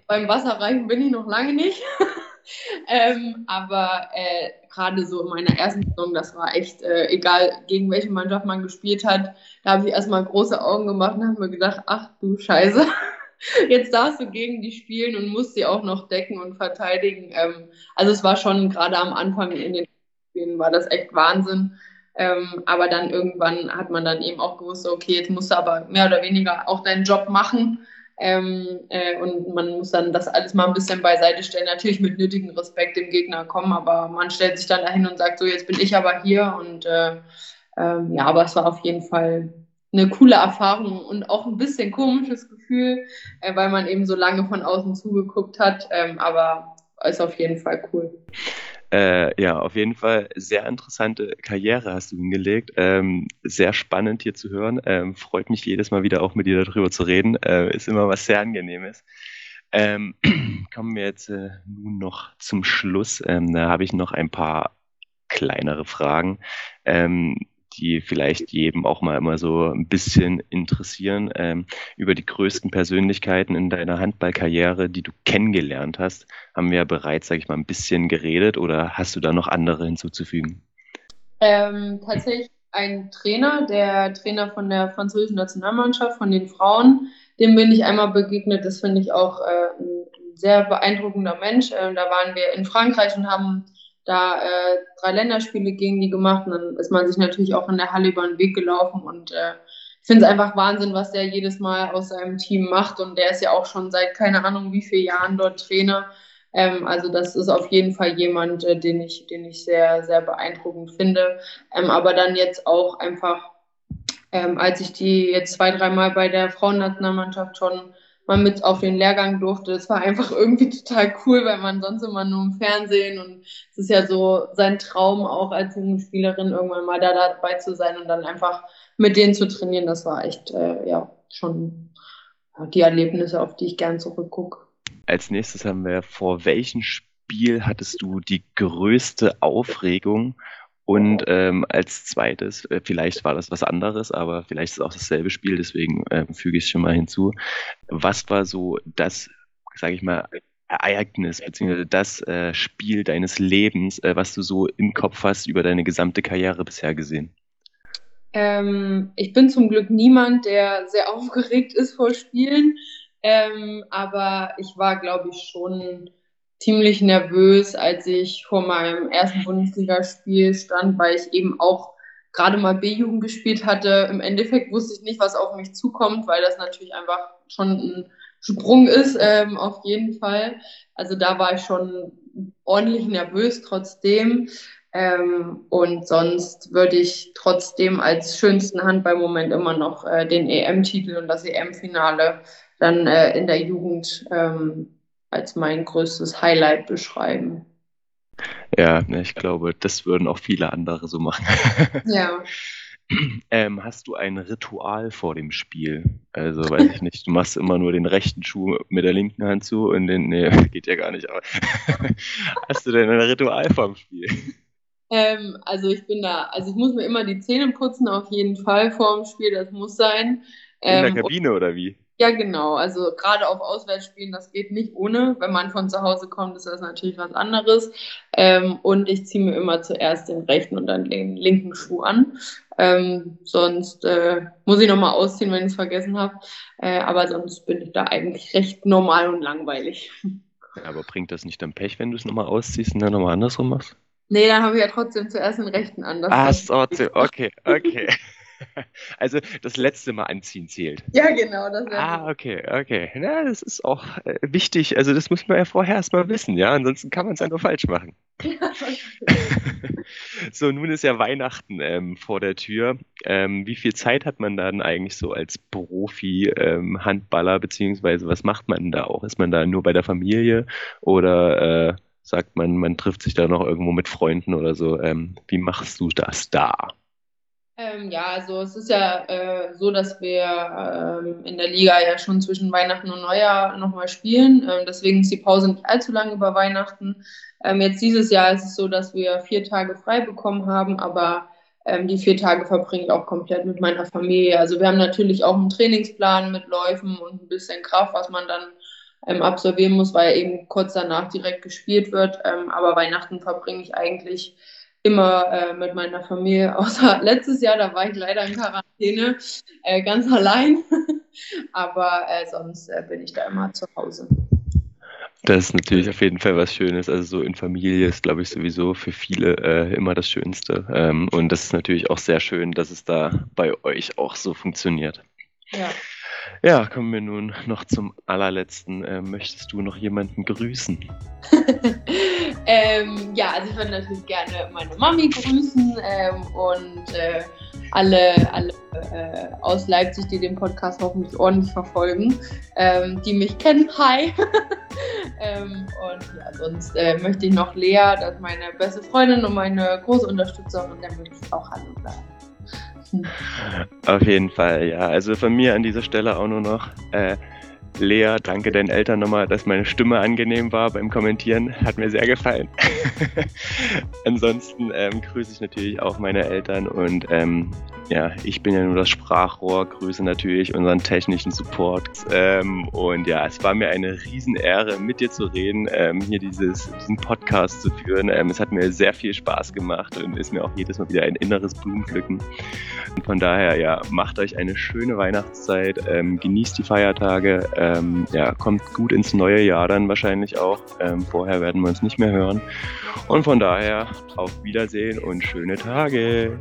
beim Wasserreichen bin ich noch lange nicht. ähm, aber äh, gerade so in meiner ersten Saison, das war echt, äh, egal gegen welche Mannschaft man gespielt hat, da habe ich erstmal große Augen gemacht und habe mir gedacht, ach du Scheiße, jetzt darfst du gegen die spielen und musst sie auch noch decken und verteidigen. Ähm, also es war schon gerade am Anfang in den Spielen war das echt Wahnsinn. Ähm, aber dann irgendwann hat man dann eben auch gewusst, okay, jetzt musst du aber mehr oder weniger auch deinen Job machen. Ähm, äh, und man muss dann das alles mal ein bisschen beiseite stellen. Natürlich mit nötigem Respekt dem Gegner kommen, aber man stellt sich dann dahin und sagt, so jetzt bin ich aber hier. Und äh, ähm, ja, aber es war auf jeden Fall eine coole Erfahrung und auch ein bisschen komisches Gefühl, äh, weil man eben so lange von außen zugeguckt hat. Ähm, aber ist auf jeden Fall cool.
Äh, ja, auf jeden Fall sehr interessante Karriere hast du hingelegt. Ähm, sehr spannend hier zu hören. Ähm, freut mich jedes Mal wieder auch mit dir darüber zu reden. Äh, ist immer was sehr Angenehmes. Ähm, kommen wir jetzt äh, nun noch zum Schluss. Ähm, da habe ich noch ein paar kleinere Fragen. Ähm, die vielleicht jedem auch mal immer so ein bisschen interessieren, ähm, über die größten Persönlichkeiten in deiner Handballkarriere, die du kennengelernt hast, haben wir ja bereits, sage ich mal, ein bisschen geredet oder hast du da noch andere hinzuzufügen?
Ähm, tatsächlich ein Trainer, der Trainer von der französischen Nationalmannschaft, von den Frauen, dem bin ich einmal begegnet. Das finde ich auch äh, ein sehr beeindruckender Mensch. Ähm, da waren wir in Frankreich und haben da äh, drei Länderspiele gegen die gemacht und dann ist man sich natürlich auch in der Halle über den Weg gelaufen und äh, ich finde es einfach Wahnsinn, was der jedes Mal aus seinem Team macht und der ist ja auch schon seit keine Ahnung wie vielen Jahren dort Trainer. Ähm, also das ist auf jeden Fall jemand, äh, den ich, den ich sehr, sehr beeindruckend finde. Ähm, aber dann jetzt auch einfach, ähm, als ich die jetzt zwei, dreimal bei der Frauennationalmannschaft schon mal mit auf den Lehrgang durfte. Das war einfach irgendwie total cool, weil man sonst immer nur im Fernsehen und es ist ja so sein Traum auch als junge Spielerin irgendwann mal da dabei zu sein und dann einfach mit denen zu trainieren. Das war echt äh, ja schon die Erlebnisse, auf die ich gern zurückgucke.
Als nächstes haben wir vor welchem Spiel hattest du die größte Aufregung und ähm, als zweites, äh, vielleicht war das was anderes, aber vielleicht ist es auch dasselbe Spiel, deswegen äh, füge ich es schon mal hinzu. Was war so das, sage ich mal, Ereignis, beziehungsweise das äh, Spiel deines Lebens, äh, was du so im Kopf hast über deine gesamte Karriere bisher gesehen?
Ähm, ich bin zum Glück niemand, der sehr aufgeregt ist vor Spielen, ähm, aber ich war, glaube ich, schon ziemlich nervös, als ich vor meinem ersten Bundesligaspiel stand, weil ich eben auch gerade mal B-Jugend gespielt hatte. Im Endeffekt wusste ich nicht, was auf mich zukommt, weil das natürlich einfach schon ein Sprung ist, ähm, auf jeden Fall. Also da war ich schon ordentlich nervös trotzdem. Ähm, und sonst würde ich trotzdem als schönsten Handballmoment immer noch äh, den EM-Titel und das EM-Finale dann äh, in der Jugend ähm, als mein größtes Highlight beschreiben.
Ja, ich glaube, das würden auch viele andere so machen.
Ja.
Ähm, hast du ein Ritual vor dem Spiel? Also, weiß ich nicht, du machst immer nur den rechten Schuh mit der linken Hand zu und den, nee, geht ja gar nicht, aber hast du denn ein Ritual vor dem Spiel?
Ähm, also ich bin da, also ich muss mir immer die Zähne putzen, auf jeden Fall vor dem Spiel, das muss sein.
In der ähm, Kabine oder wie?
Ja, genau. Also gerade auf Auswärtsspielen, das geht nicht ohne. Wenn man von zu Hause kommt, ist das natürlich was anderes. Ähm, und ich ziehe mir immer zuerst den rechten und dann den linken Schuh an. Ähm, sonst äh, muss ich nochmal ausziehen, wenn ich es vergessen habe. Äh, aber sonst bin ich da eigentlich recht normal und langweilig.
Aber bringt das nicht dann Pech, wenn du es nochmal ausziehst und dann nochmal andersrum machst?
Nee, dann habe ich ja trotzdem zuerst den rechten an.
Das ah, trotzdem, okay, okay. Also das letzte Mal anziehen zählt.
Ja, genau. Das
ah, okay, okay. Na, das ist auch äh, wichtig. Also das muss man ja vorher erstmal wissen, ja. Ansonsten kann man es ja nur falsch machen. so, nun ist ja Weihnachten ähm, vor der Tür. Ähm, wie viel Zeit hat man dann eigentlich so als Profi-Handballer, ähm, beziehungsweise was macht man da auch? Ist man da nur bei der Familie oder äh, sagt man, man trifft sich da noch irgendwo mit Freunden oder so? Ähm, wie machst du das da?
Ähm, ja, also es ist ja äh, so, dass wir ähm, in der Liga ja schon zwischen Weihnachten und Neujahr nochmal spielen. Ähm, deswegen ist die Pause nicht allzu lang über Weihnachten. Ähm, jetzt dieses Jahr ist es so, dass wir vier Tage frei bekommen haben, aber ähm, die vier Tage verbringe ich auch komplett mit meiner Familie. Also wir haben natürlich auch einen Trainingsplan mit Läufen und ein bisschen Kraft, was man dann ähm, absolvieren muss, weil eben kurz danach direkt gespielt wird. aber Weihnachten verbringe ich eigentlich immer äh, mit meiner Familie, außer letztes Jahr, da war ich leider in Quarantäne, äh, ganz allein. Aber äh, sonst äh, bin ich da immer zu Hause.
Das ist natürlich auf jeden Fall was Schönes. Also so in Familie ist, glaube ich, sowieso für viele äh, immer das Schönste. Ähm, und das ist natürlich auch sehr schön, dass es da bei euch auch so funktioniert.
Ja.
Ja, kommen wir nun noch zum allerletzten. Äh, möchtest du noch jemanden grüßen?
ähm, ja, also ich würde natürlich gerne meine Mami grüßen ähm, und äh, alle, alle äh, aus Leipzig, die den Podcast hoffentlich ordentlich verfolgen, ähm, die mich kennen. Hi! Ähm, und ja, sonst äh, möchte ich noch Lea, das ist meine beste Freundin und meine große Unterstützerin, der möchte ich auch Hallo sagen.
Auf jeden Fall, ja. Also von mir an dieser Stelle auch nur noch. Äh, Lea, danke deinen Eltern nochmal, dass meine Stimme angenehm war beim Kommentieren. Hat mir sehr gefallen. Ansonsten ähm, grüße ich natürlich auch meine Eltern und ähm, ja, ich bin ja nur das Sprachrohr, grüße natürlich unseren technischen Support. Ähm, und ja, es war mir eine Riesenehre, mit dir zu reden, ähm, hier dieses, diesen Podcast zu führen. Ähm, es hat mir sehr viel Spaß gemacht und ist mir auch jedes Mal wieder ein inneres Blumenpflücken. Und von daher, ja, macht euch eine schöne Weihnachtszeit, ähm, genießt die Feiertage, ähm, ja, kommt gut ins neue Jahr dann wahrscheinlich auch. Ähm, vorher werden wir uns nicht mehr hören. Und von daher, auf Wiedersehen und schöne Tage.